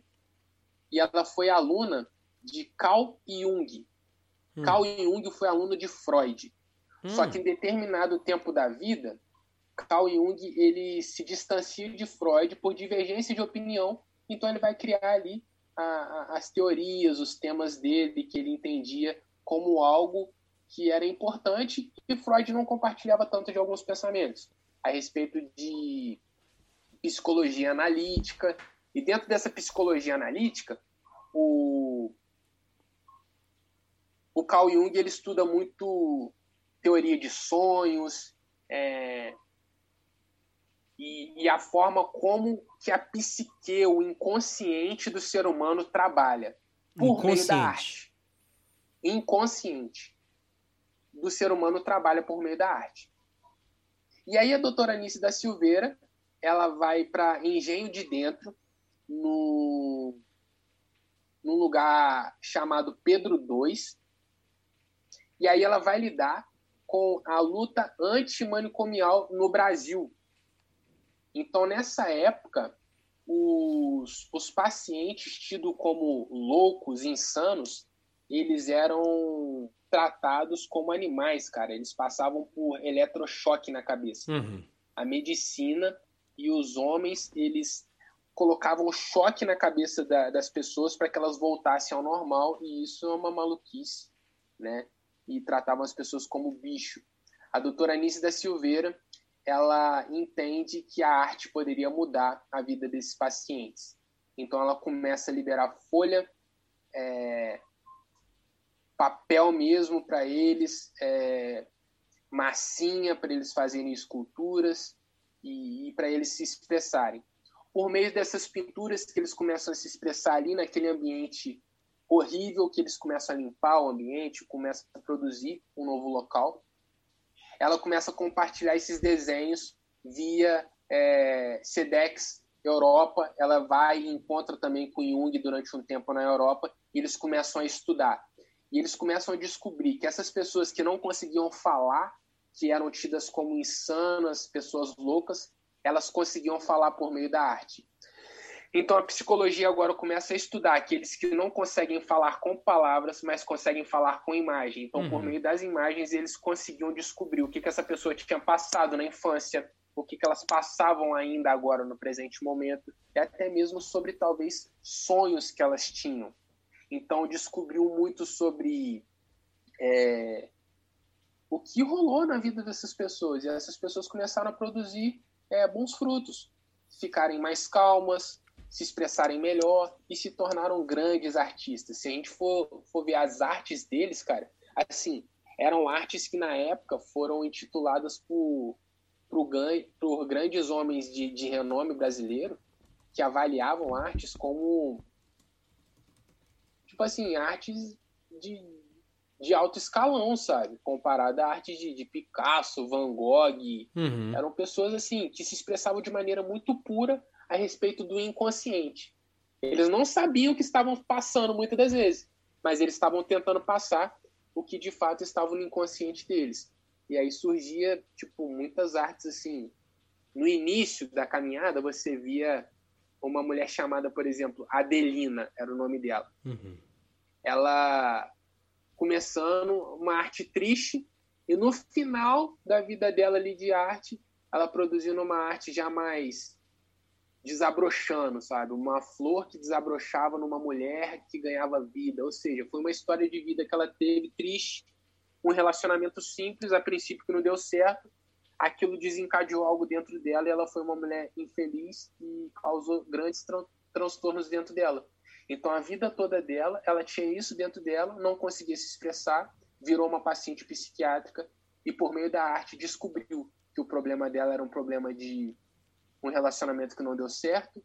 e ela foi aluna de Carl Jung. Hum. Carl Jung foi aluno de Freud. Hum. Só que em determinado tempo da vida, Carl Jung ele se distancia de Freud por divergência de opinião, então ele vai criar ali a, a, as teorias, os temas dele que ele entendia como algo que era importante e Freud não compartilhava tanto de alguns pensamentos a respeito de psicologia analítica. E dentro dessa psicologia analítica, o, o Carl Jung ele estuda muito teoria de sonhos é, e, e, a forma como que a psique, o inconsciente do ser humano trabalha por meio da arte. Inconsciente do ser humano trabalha por meio da arte. E aí a doutora Anice da Silveira, ela vai para Engenho de Dentro, no, num lugar chamado Pedro II, e aí ela vai lidar com a luta antimanicomial no Brasil. Então, nessa época, os, os pacientes tidos como loucos, insanos, eles eram tratados como animais, cara. Eles passavam por eletrochoque na cabeça. Uhum. A medicina e os homens, eles colocavam choque na cabeça da, das pessoas para que elas voltassem ao normal, e isso é uma maluquice, né? E tratavam as pessoas como bicho. A doutora Anice da Silveira, ela entende que a arte poderia mudar a vida desses pacientes. Então ela começa a liberar folha, é, papel mesmo para eles, é, massinha para eles fazerem esculturas e, e para eles se expressarem. Por meio dessas pinturas que eles começam a se expressar ali naquele ambiente horrível, que eles começam a limpar o ambiente, começam a produzir um novo local, ela começa a compartilhar esses desenhos via é, SEDEX Europa, ela vai e encontra também com Jung durante um tempo na Europa, e eles começam a estudar. E eles começam a descobrir que essas pessoas que não conseguiam falar, que eram tidas como insanas, pessoas loucas, elas conseguiam falar por meio da arte. Então a psicologia agora começa a estudar aqueles que não conseguem falar com palavras, mas conseguem falar com imagem. Então, uhum. por meio das imagens, eles conseguiam descobrir o que, que essa pessoa tinha passado na infância, o que, que elas passavam ainda agora no presente momento, e até mesmo sobre talvez sonhos que elas tinham. Então descobriu muito sobre é, o que rolou na vida dessas pessoas. E essas pessoas começaram a produzir é, bons frutos, ficarem mais calmas, se expressarem melhor e se tornaram grandes artistas. Se a gente for, for ver as artes deles, cara, assim, eram artes que na época foram intituladas por, por, por grandes homens de, de renome brasileiro que avaliavam artes como tipo assim, artes de, de alto escalão, sabe? Comparada a artes de, de Picasso, Van Gogh. Uhum. Eram pessoas, assim, que se expressavam de maneira muito pura a respeito do inconsciente. Eles não sabiam o que estavam passando muitas das vezes, mas eles estavam tentando passar o que de fato estava no inconsciente deles. E aí surgia, tipo, muitas artes, assim. No início da caminhada, você via uma mulher chamada, por exemplo, Adelina, era o nome dela. Uhum ela começando uma arte triste e no final da vida dela ali de arte, ela produzindo uma arte já mais desabrochando, sabe? Uma flor que desabrochava numa mulher que ganhava vida, ou seja, foi uma história de vida que ela teve triste, um relacionamento simples, a princípio que não deu certo, aquilo desencadeou algo dentro dela e ela foi uma mulher infeliz e causou grandes tran transtornos dentro dela. Então, a vida toda dela, ela tinha isso dentro dela, não conseguia se expressar, virou uma paciente psiquiátrica e, por meio da arte, descobriu que o problema dela era um problema de um relacionamento que não deu certo,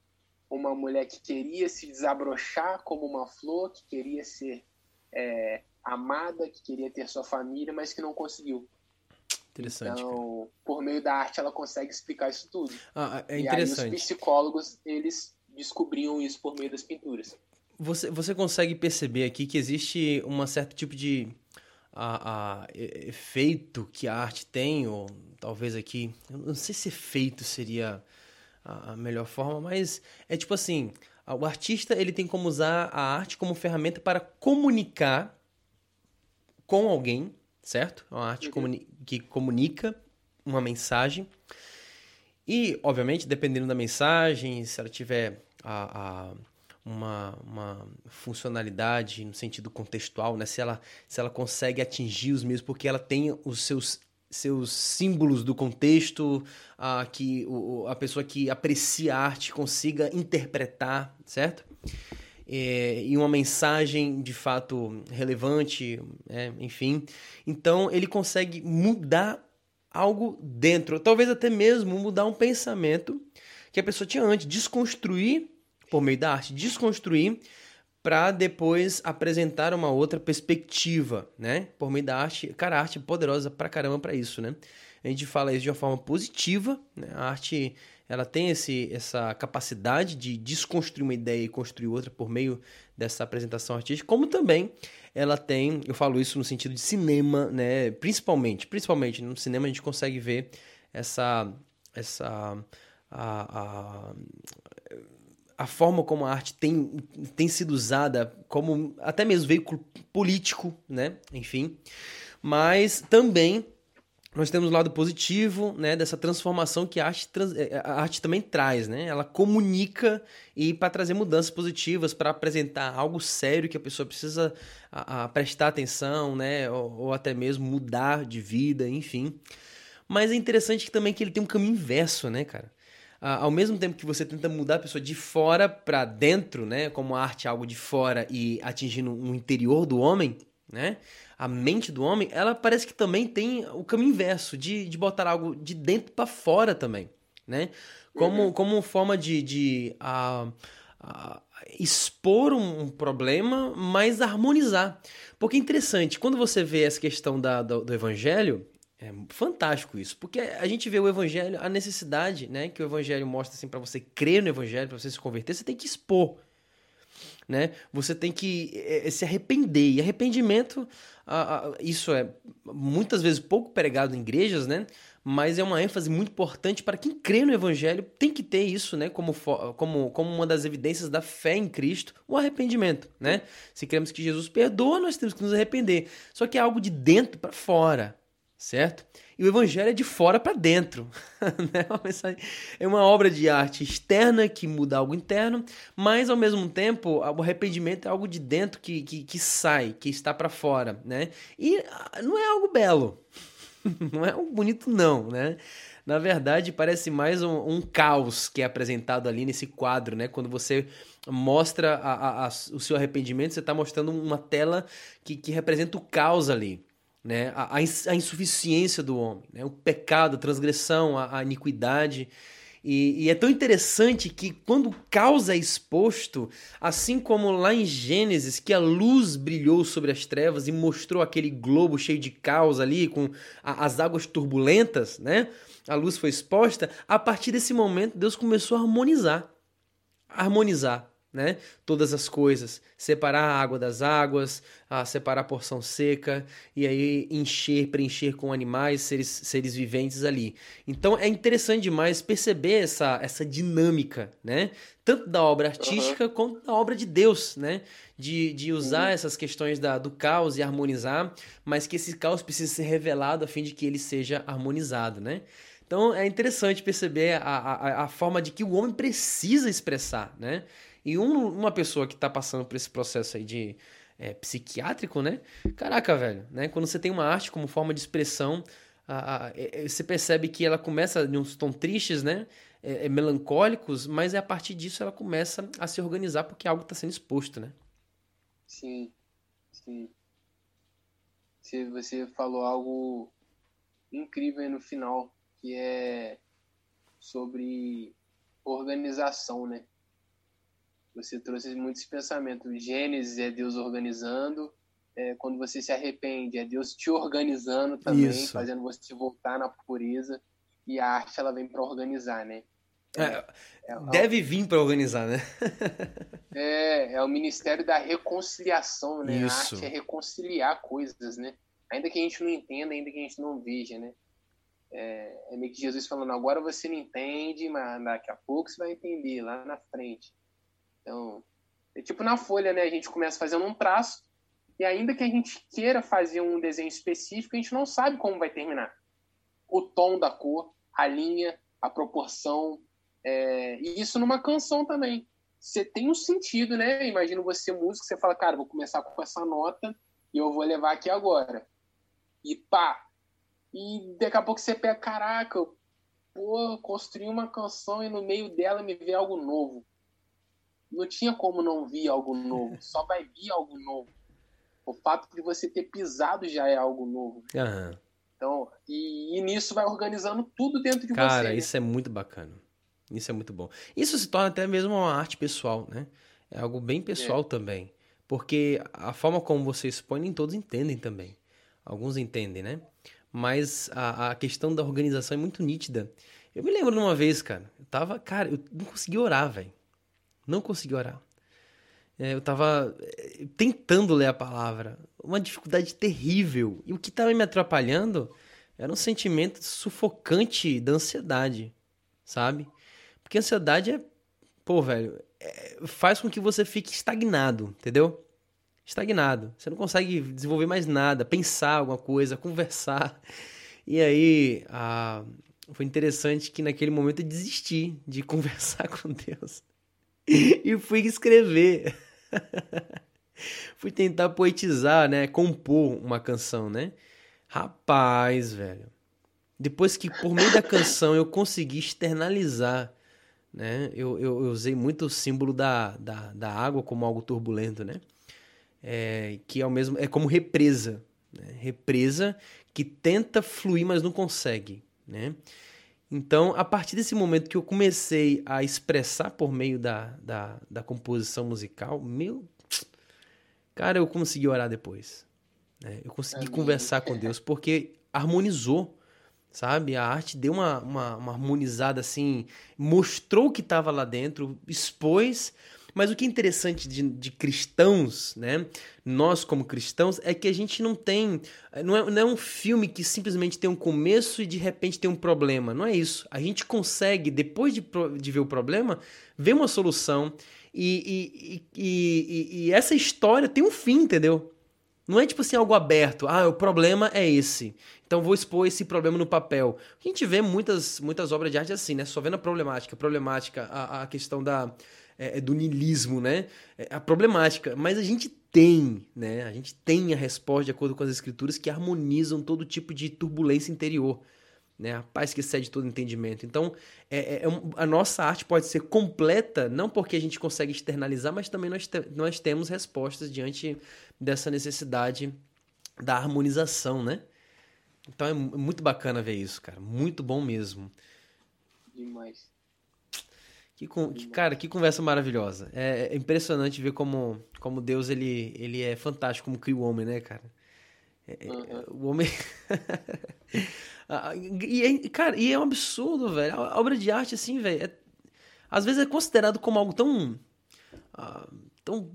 uma mulher que queria se desabrochar como uma flor, que queria ser é, amada, que queria ter sua família, mas que não conseguiu. Interessante. Então, cara. por meio da arte, ela consegue explicar isso tudo. Ah, é interessante. E aí, os psicólogos, eles descobriam isso por meio das pinturas. Você, você consegue perceber aqui que existe um certo tipo de a, a, efeito que a arte tem, ou talvez aqui, eu não sei se efeito seria a, a melhor forma, mas é tipo assim, o artista ele tem como usar a arte como ferramenta para comunicar com alguém, certo? É uma arte uhum. comuni que comunica uma mensagem. E, obviamente, dependendo da mensagem, se ela tiver a, a uma, uma funcionalidade no sentido contextual, né? Se ela, se ela consegue atingir os mesmos, porque ela tem os seus seus símbolos do contexto, a, que o, a pessoa que aprecia a arte consiga interpretar, certo? É, e uma mensagem de fato relevante, é, enfim. Então ele consegue mudar algo dentro, talvez até mesmo mudar um pensamento que a pessoa tinha antes, desconstruir por meio da arte, desconstruir para depois apresentar uma outra perspectiva, né? Por meio da arte. Cara, a arte é poderosa pra caramba para isso, né? A gente fala isso de uma forma positiva, né? A arte, ela tem esse, essa capacidade de desconstruir uma ideia e construir outra por meio dessa apresentação artística, como também ela tem, eu falo isso no sentido de cinema, né? Principalmente, principalmente no cinema a gente consegue ver essa essa a, a, a forma como a arte tem, tem sido usada como até mesmo veículo político, né? Enfim. Mas também nós temos o lado positivo, né, dessa transformação que a arte, é, a arte também traz, né? Ela comunica e para trazer mudanças positivas, para apresentar algo sério que a pessoa precisa a, a prestar atenção, né, ou, ou, até mesmo mudar de vida, enfim. Mas é interessante que também que ele tem um caminho inverso, né, cara? Ao mesmo tempo que você tenta mudar a pessoa de fora para dentro, né, como a arte é algo de fora e atingindo um interior do homem, né, a mente do homem, ela parece que também tem o caminho inverso, de, de botar algo de dentro para fora também, né, como, uhum. como forma de, de uh, uh, expor um, um, problema, mas harmonizar. Porque é interessante, quando você vê essa questão da, do, do evangelho, é fantástico isso, porque a gente vê o evangelho, a necessidade, né, que o evangelho mostra assim para você crer no evangelho, para você se converter, você tem que expor, né? Você tem que é, se arrepender. E arrependimento, isso é muitas vezes pouco pregado em igrejas, né? Mas é uma ênfase muito importante para quem crê no evangelho, tem que ter isso, né, como, como, como uma das evidências da fé em Cristo, o arrependimento, né? Se cremos que Jesus perdoa, nós temos que nos arrepender. Só que é algo de dentro para fora, certo? E o evangelho é de fora para dentro. Né? é uma obra de arte externa que muda algo interno, mas ao mesmo tempo o arrependimento é algo de dentro que, que, que sai, que está para fora, né? E ah, não é algo belo, não é algo bonito não, né? Na verdade, parece mais um, um, caos que é apresentado ali nesse quadro, né? Quando você mostra a, a, a, o seu arrependimento, você está mostrando uma tela que, que representa o caos ali né? a, a insuficiência do homem, né? o pecado, a transgressão, a, a iniquidade. E, e, é tão interessante que quando o caos é exposto, assim como lá em Gênesis, que a luz brilhou sobre as trevas e mostrou aquele globo cheio de caos ali, com a, as águas turbulentas, né? A luz foi exposta. A partir desse momento, Deus começou a harmonizar. Harmonizar né? Todas as coisas, separar a água das águas, a separar a porção seca e aí encher, preencher com animais, seres, seres viventes ali. Então é interessante demais perceber essa, essa dinâmica, né? Tanto da obra artística uhum. quanto da obra de Deus, né? De, de usar uhum. essas questões da, do caos e harmonizar, mas que esse caos precisa ser revelado a fim de que ele seja harmonizado, né? Então é interessante perceber a, a, a forma de que o homem precisa expressar, né? E um, uma pessoa que tá passando por esse processo aí de é, psiquiátrico, né? Caraca, velho, né? Quando você tem uma arte como forma de expressão, a, a, a, é, é, você percebe que ela começa em uns tons tristes, né? É, é, melancólicos, mas é a partir disso ela começa a se organizar porque algo está sendo exposto, né? Sim, sim. Você, você falou algo incrível aí no final, que é sobre organização, né? Você trouxe muito esse pensamento. Gênesis é Deus organizando, é, quando você se arrepende, é Deus te organizando também, Isso. fazendo você voltar na pureza. E a arte ela vem para organizar, né? É, é, é deve vir para organizar, né? é, é o Ministério da Reconciliação, né? Isso. A arte é reconciliar coisas, né? Ainda que a gente não entenda, ainda que a gente não veja, né? É, é meio que Jesus falando, agora você não entende, mas daqui a pouco você vai entender, lá na frente. Então, é tipo na folha, né? A gente começa fazendo um traço, e ainda que a gente queira fazer um desenho específico, a gente não sabe como vai terminar. O tom da cor, a linha, a proporção. É... E isso numa canção também. Você tem um sentido, né? Imagina você músico, você fala, cara, vou começar com essa nota e eu vou levar aqui agora. E pá! E daqui a pouco você pega, caraca, eu, pô, construí uma canção e no meio dela me vê algo novo. Não tinha como não vir algo novo, só vai vir algo novo. O fato de você ter pisado já é algo novo. Uhum. Então, e, e, nisso vai organizando tudo dentro de Cara, você. Cara, né? isso é muito bacana. Isso é muito bom. Isso se torna até mesmo uma arte pessoal, né? É algo bem pessoal é. também. Porque a forma como você expõe, nem todos entendem também. Alguns entendem, né? Mas a, a questão da organização é muito nítida. Eu me lembro de uma vez, cara, eu tava, cara, eu não consegui orar, velho. Não consegui orar. É, eu estava é, tentando ler a palavra, uma dificuldade terrível. E o que estava me atrapalhando era um sentimento sufocante da ansiedade, sabe? Porque a ansiedade é, pô, velho, é, faz com que você fique estagnado, entendeu? Estagnado. Você não consegue desenvolver mais nada, pensar alguma coisa, conversar. E aí, ah, foi interessante que naquele momento eu desisti de conversar com Deus. e fui escrever. fui tentar poetizar, né? Compor uma canção, né? Rapaz, velho. Depois que por meio da canção eu consegui externalizar, né? Eu, eu, eu usei muito o símbolo da, da, da água como algo turbulento, né? É, que é o mesmo é como represa, né? represa que tenta fluir mas não consegue, né? Então, a partir desse momento que eu comecei a expressar por meio da, da, da composição musical, meu. Cara, eu consegui orar depois. Né? Eu consegui Amém. conversar com Deus, porque harmonizou, sabe? A arte deu uma, uma, uma harmonizada assim, mostrou o que estava lá dentro, expôs mas o que é interessante de, de, cristãos, né? Nós, como cristãos, é que a gente não tem. Não é, não é um filme que simplesmente tem um começo e de repente tem um problema. Não é isso. A gente consegue, depois de, de ver o problema, ver uma solução. E, e, e, e, essa história tem um fim, entendeu? Não é tipo assim algo aberto. Ah, o problema é esse. Então vou expor esse problema no papel. A gente vê muitas, muitas obras de arte assim, né? Só vendo a problemática. A problemática, a, a questão da, é, é, do niilismo, né? É a problemática. Mas a gente tem, né? A gente tem a resposta de acordo com as escrituras que harmonizam todo tipo de turbulência interior. Né, a paz que excede todo entendimento. Então, é, é, é a nossa arte pode ser completa, não porque a gente consegue externalizar, mas também nós, te, nós temos respostas diante dessa necessidade da harmonização, né? Então é muito bacana ver isso, cara. Muito bom mesmo. Demais. Que, que, cara, que conversa maravilhosa. É, é, impressionante ver como, como Deus ele, ele é fantástico como cria o homem, né, cara? É, uhum. O homem. Ah, e, é, cara, e é um absurdo, velho. A obra de arte, assim, velho, é, às vezes é considerado como algo tão. Uh, tão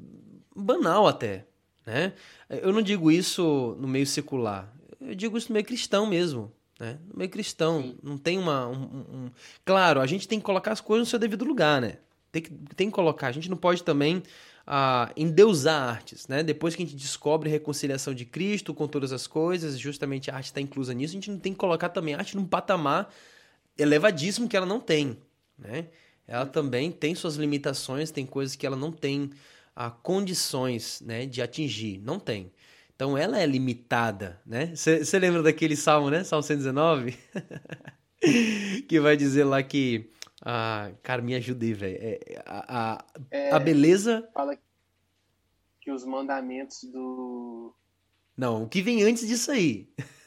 banal até, né? Eu não digo isso no meio secular. Eu digo isso no meio cristão mesmo. Né? No meio cristão, Sim. não tem uma. Um, um... Claro, a gente tem que colocar as coisas no seu devido lugar, né? Tem que, tem que colocar. A gente não pode também uh, endeusar artes, né? Depois que a gente descobre a reconciliação de Cristo com todas as coisas, justamente a arte está inclusa nisso, a gente não tem que colocar também a arte num patamar elevadíssimo que ela não tem, né? Ela também tem suas limitações, tem coisas que ela não tem uh, condições né, de atingir. Não tem. Então ela é limitada, né? Você lembra daquele salmo, né? Salmo 119? que vai dizer lá que. Ah, cara, me ajudei, velho. É, a, a, é, a beleza. Fala que os mandamentos do. Não, o que vem antes disso aí.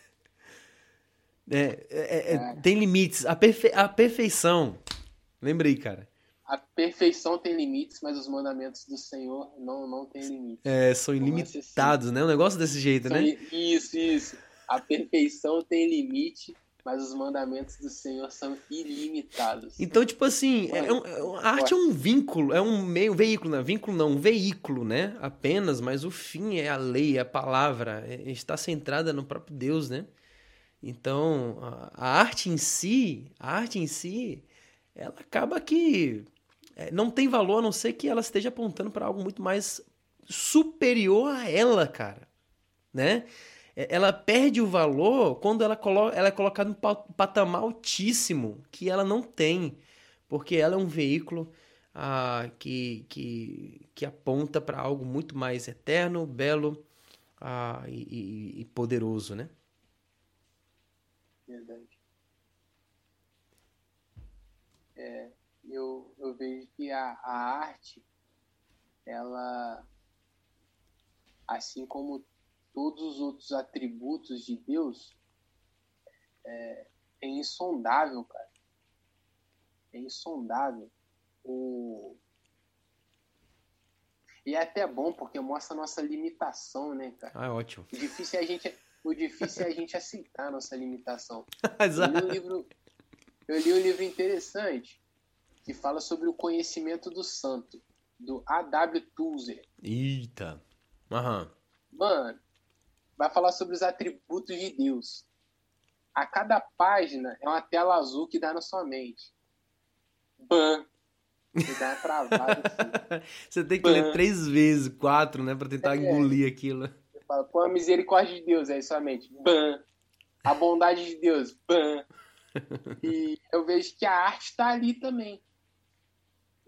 É, é, é, é, tem limites. A, perfe... a perfeição. Lembrei, cara. A perfeição tem limites, mas os mandamentos do Senhor não, não têm limites. É, são ilimitados, né? Um negócio desse jeito, São né? Isso, isso. A perfeição tem limite, mas os mandamentos do Senhor são ilimitados. Então, tipo assim, é Mano, um- é um- a arte é um vínculo, é um meio, veículo, né? Vínculo não, um veículo, né? Apenas, mas o fim é a lei, é a palavra, é- está centrada no próprio Deus, né? Então, a, a arte em si, a arte em si, ela acaba que é, não tem valor a não ser que ela esteja apontando para algo muito mais superior a ela, cara, né? É, Ela perde o valor quando ela, colo ela é colocada num pa- patamar altíssimo que ela não tem, porque ela é um veículo ah, que, que, que aponta para algo muito mais eterno, belo ah, e, e- e poderoso, né? Verdade. É, eu, eu vejo que a, a arte, ela, assim como todos os outros atributos de Deus, é, é insondável, cara. É insondável. O... E é até bom porque mostra a nossa limitação, né, cara? Ah, ótimo. O difícil é a gente, o difícil é a gente aceitar a nossa limitação. Eu li Exato. um livro, eu li um livro interessante que fala sobre o conhecimento do santo, do A.W. Tozer. Eita. Aham. Mano, vai falar sobre os atributos de Deus. A cada página é uma tela azul que dá na sua mente. Ban. Que dá travada assim. Você tem que ler Ban. três vezes, quatro, né? Pra tentar É. engolir aquilo. Você fala, pô, a misericórdia de Deus, aí sua mente. Ban. A bondade de Deus. Ban. E eu vejo que a arte está ali também.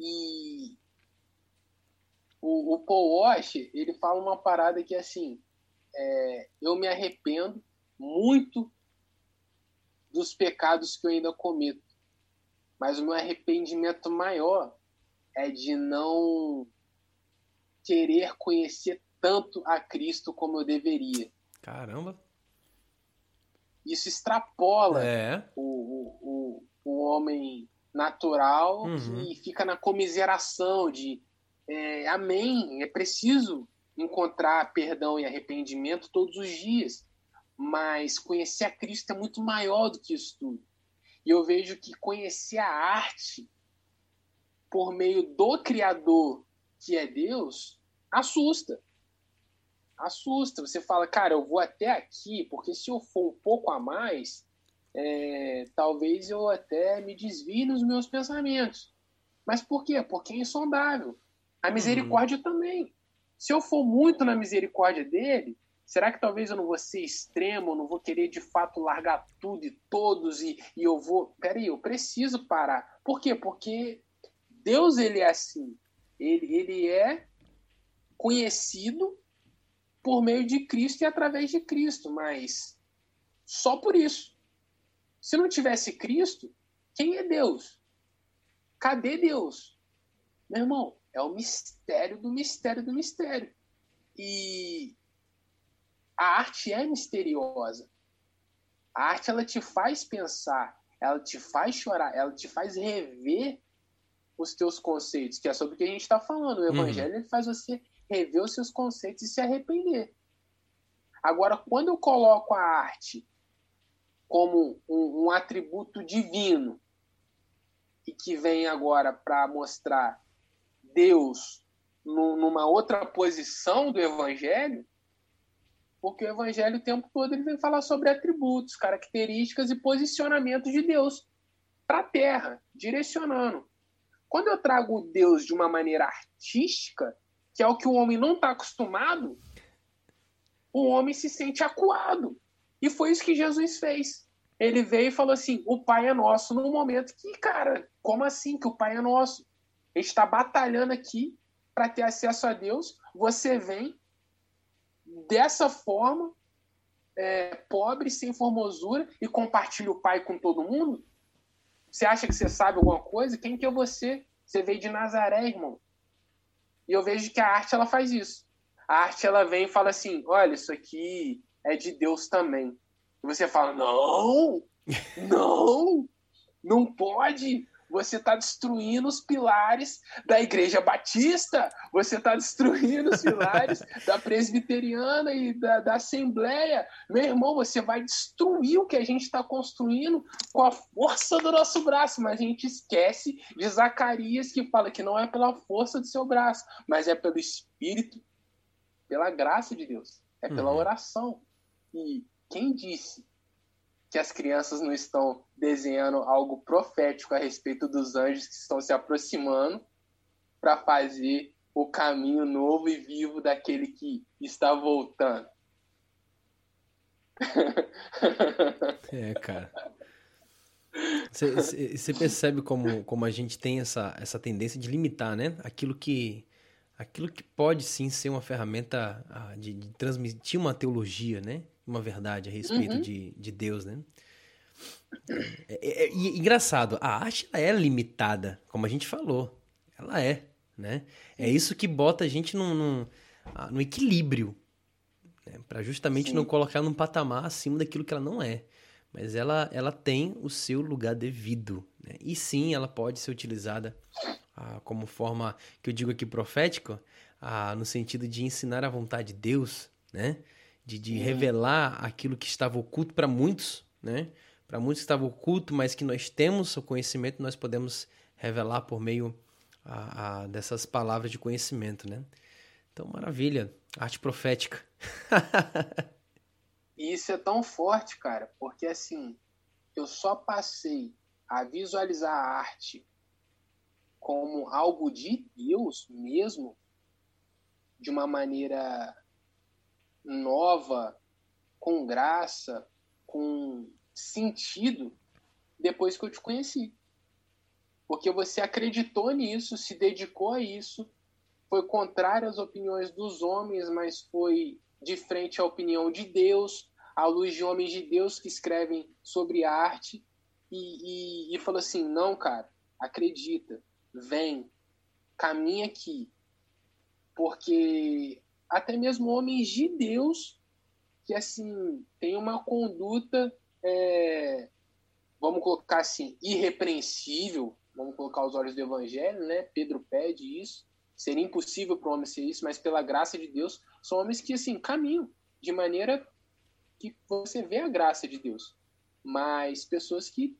E o, o Paul Washer, ele fala uma parada que assim, é, eu me arrependo muito dos pecados que eu ainda cometo. Mas o meu arrependimento maior é de não querer conhecer tanto a Cristo como eu deveria. Caramba. Isso extrapola É. o, o, o, o homem natural Uhum. que fica na comiseração de é, amém, é preciso encontrar perdão e arrependimento todos os dias, mas conhecer a Cristo é muito maior do que isso tudo. E eu vejo que conhecer a arte por meio do Criador, que é Deus, assusta. Assusta. Você fala, cara, eu vou até aqui, porque se eu for um pouco a mais, é, talvez eu até me desvie nos meus pensamentos. Mas por quê? Porque é insondável. A misericórdia também. Se eu for muito na misericórdia dele, será que talvez eu não vou ser extremo, não vou querer de fato largar tudo e todos e, e eu vou. Peraí, eu preciso parar. Por quê? Porque Deus ele é assim. Ele, ele é conhecido por meio de Cristo e através de Cristo, mas só por isso. Se não tivesse Cristo, quem é Deus? Cadê Deus? Meu irmão, é o mistério do mistério do mistério. E a arte é misteriosa. A arte ela te faz pensar, ela te faz chorar, ela te faz rever os teus conceitos, que é sobre o que a gente está falando. O evangelho ele faz você rever os seus conceitos e se arrepender. Agora, quando eu coloco a arte como um, um atributo divino e que vem agora para mostrar Deus numa outra posição do evangelho, porque o evangelho o tempo todo ele vem falar sobre atributos, características e posicionamentos de Deus para a terra, direcionando. Quando eu trago Deus de uma maneira artística, que é o que o homem não está acostumado, o homem se sente acuado. E foi isso que Jesus fez. Ele veio e falou assim: o Pai é nosso, no momento que, cara, como assim que o Pai é nosso? A gente está batalhando aqui para ter acesso a Deus. Você vem dessa forma, é, pobre, sem formosura, e compartilha o Pai com todo mundo? Você acha que você sabe alguma coisa? Quem que é você? Você veio de Nazaré, irmão. E eu vejo que a arte ela faz isso. A arte ela vem e fala assim: olha, isso aqui é de Deus também. E você fala: não, não, não pode. você está destruindo os pilares da Igreja Batista, você está destruindo os pilares da Presbiteriana e da, da Assembleia. Meu irmão, você vai destruir o que a gente está construindo com a força do nosso braço, mas a gente esquece de Zacarias que fala que não é pela força do seu braço, mas é pelo Espírito, pela graça de Deus, é pela uhum. oração. E quem disse que as crianças não estão desenhando algo profético a respeito dos anjos que estão se aproximando para fazer o caminho novo e vivo daquele que está voltando. É, cara. Você percebe como, como a gente tem essa, essa tendência de limitar, né? Aquilo que, aquilo que pode sim ser uma ferramenta ah, de, de transmitir uma teologia, né? Uma verdade a respeito uhum. de, de Deus, né? É, é, é, engraçado, a arte ela é limitada, como a gente falou. Ela é, né? É isso que bota a gente num, num ah, no equilíbrio, né? para justamente Sim. não colocar num patamar acima daquilo que ela não é. Mas ela, ela tem o seu lugar devido. Né? E sim, ela pode ser utilizada ah, como forma, que eu digo aqui, profética, ah, no sentido de ensinar a vontade de Deus, né? De, de revelar aquilo que estava oculto para muitos, né? Para muitos que estava oculto, mas que nós temos o conhecimento, nós podemos revelar por meio a, a, dessas palavras de conhecimento, né? Então, maravilha. Arte profética. e isso é tão forte, cara, porque assim, eu só passei a visualizar a arte como algo de Deus mesmo, de uma maneira nova, com graça, com sentido depois que eu te conheci. Porque você acreditou nisso, se dedicou a isso, foi contrário às opiniões dos homens, mas foi de frente à opinião de Deus, à luz de homens de Deus que escrevem sobre arte, e, e, e falou assim: não, cara, acredita, vem, caminha aqui. Porque até mesmo homens de Deus que assim tem uma conduta é, vamos colocar assim, irrepreensível, vamos colocar os olhos do Evangelho, né? Pedro pede isso. Seria impossível para o homem ser isso, mas pela graça de Deus, são homens que assim caminham de maneira que você vê a graça de Deus. Mas pessoas que,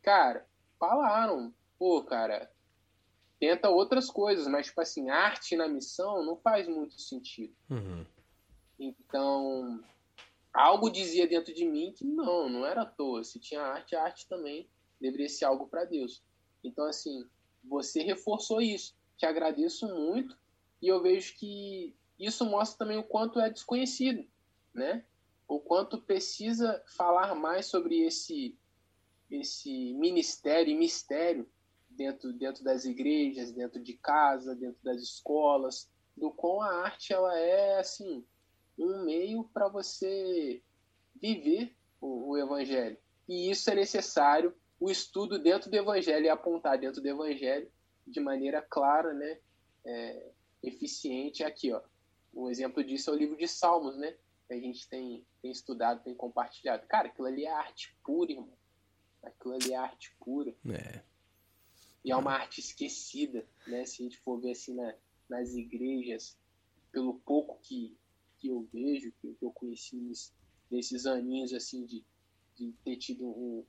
cara, falaram, pô, cara, tenta outras coisas, mas tipo assim, arte na missão não faz muito sentido. Uhum. Então, algo dizia dentro de mim que não, não era à toa. Se tinha arte, a arte também deveria ser algo para Deus. Então, assim, você reforçou isso. Te agradeço muito e eu vejo que isso mostra também o quanto é desconhecido, né? O quanto precisa falar mais sobre esse esse ministério e mistério dentro dentro das igrejas, dentro de casa, dentro das escolas, do quão a arte ela é assim um meio para você viver o, o, evangelho. E isso é necessário, o estudo dentro do evangelho e apontar dentro do evangelho de maneira clara, né? É, eficiente. Aqui, ó. Um exemplo disso é o livro de Salmos, né? Que a gente tem, tem estudado, tem compartilhado. Cara, aquilo ali é arte pura, irmão. Aquilo ali é arte pura. É. E é uma arte esquecida, né? Se a gente for ver assim na, nas igrejas, pelo pouco que, que eu vejo, que, eu conheci nesses aninhos assim de, de ter tido um,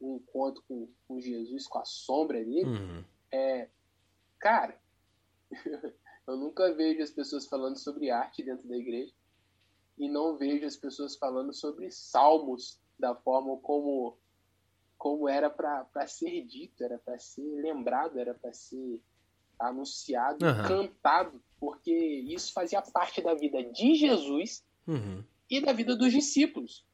um encontro com, com Jesus, com a sombra dele, uhum. é, cara, eu nunca vejo as pessoas falando sobre arte dentro da igreja e não vejo as pessoas falando sobre salmos da forma como como era para ser dito, era para ser lembrado, era para ser anunciado, uhum. cantado, porque isso fazia parte da vida de Jesus uhum. e da vida dos discípulos.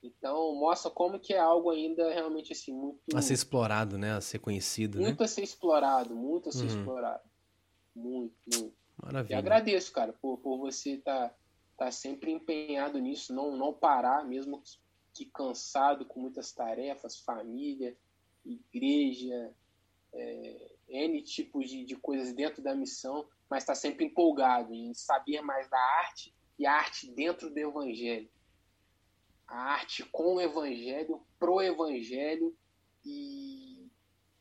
Então mostra como que é algo ainda realmente assim muito a ser explorado, né, a ser conhecido, muito né? a ser explorado, muito a ser uhum. explorado, muito, muito. Maravilha. E agradeço, cara, por, por você estar tá, tá sempre empenhado nisso, não não parar mesmo que cansado com muitas tarefas, família, igreja, é, N tipos de, de coisas dentro da missão, mas está sempre empolgado em saber mais da arte e a arte dentro do evangelho. A arte com o evangelho, pro evangelho e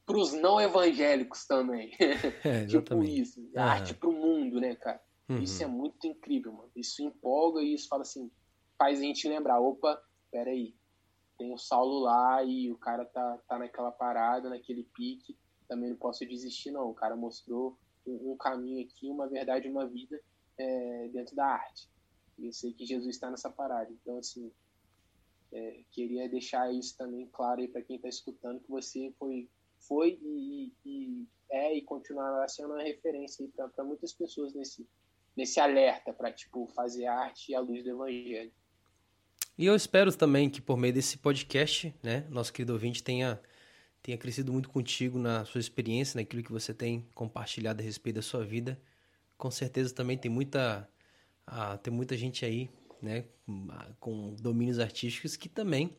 para os não evangélicos também. É, tipo isso. Uhum. Arte para o mundo, né, cara? Uhum. Isso é muito incrível, mano. Isso empolga e isso fala assim, faz a gente lembrar, opa, peraí, tem o Saulo lá e o cara tá, tá naquela parada, naquele pique, também não posso desistir não. O cara mostrou um, um caminho aqui, uma verdade, uma vida é, dentro da arte. E eu sei que Jesus está nessa parada. Então, assim, é, queria deixar isso também claro aí para quem está escutando, que você foi, foi e, e, é e continuará sendo uma referência para muitas pessoas nesse, nesse alerta para tipo, fazer arte à luz do evangelho. E eu espero também que por meio desse podcast, né, nosso querido ouvinte tenha, tenha crescido muito contigo na sua experiência, naquilo que você tem compartilhado a respeito da sua vida. Com certeza também tem muita, tem muita gente aí né, com domínios artísticos que também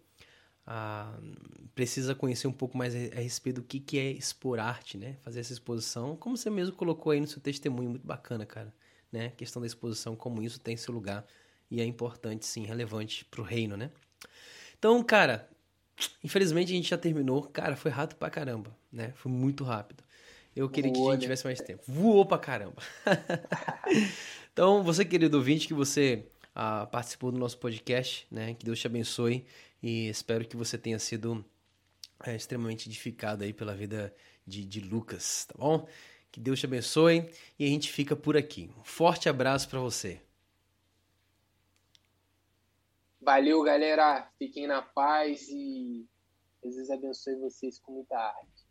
precisa conhecer um pouco mais a, a, respeito do que, que é expor arte, né? Fazer essa exposição, como você mesmo colocou aí no seu testemunho, muito bacana, cara. Né? A questão da exposição, como isso tem seu lugar e é importante, sim, relevante pro reino, né? Então, cara, infelizmente a gente já terminou. Cara, foi rápido pra caramba, né? Foi muito rápido. Eu queria Voou, que a gente né? tivesse mais tempo. Voou pra caramba. então, você, querido ouvinte, que você ah, participou do nosso podcast, né? Que Deus te abençoe e espero que você tenha sido é, extremamente edificado aí pela vida de, de Lucas, tá bom? Que Deus te abençoe e a gente fica por aqui. Um forte abraço para você. Valeu, galera. Fiquem na paz e Jesus abençoe vocês com muita arte.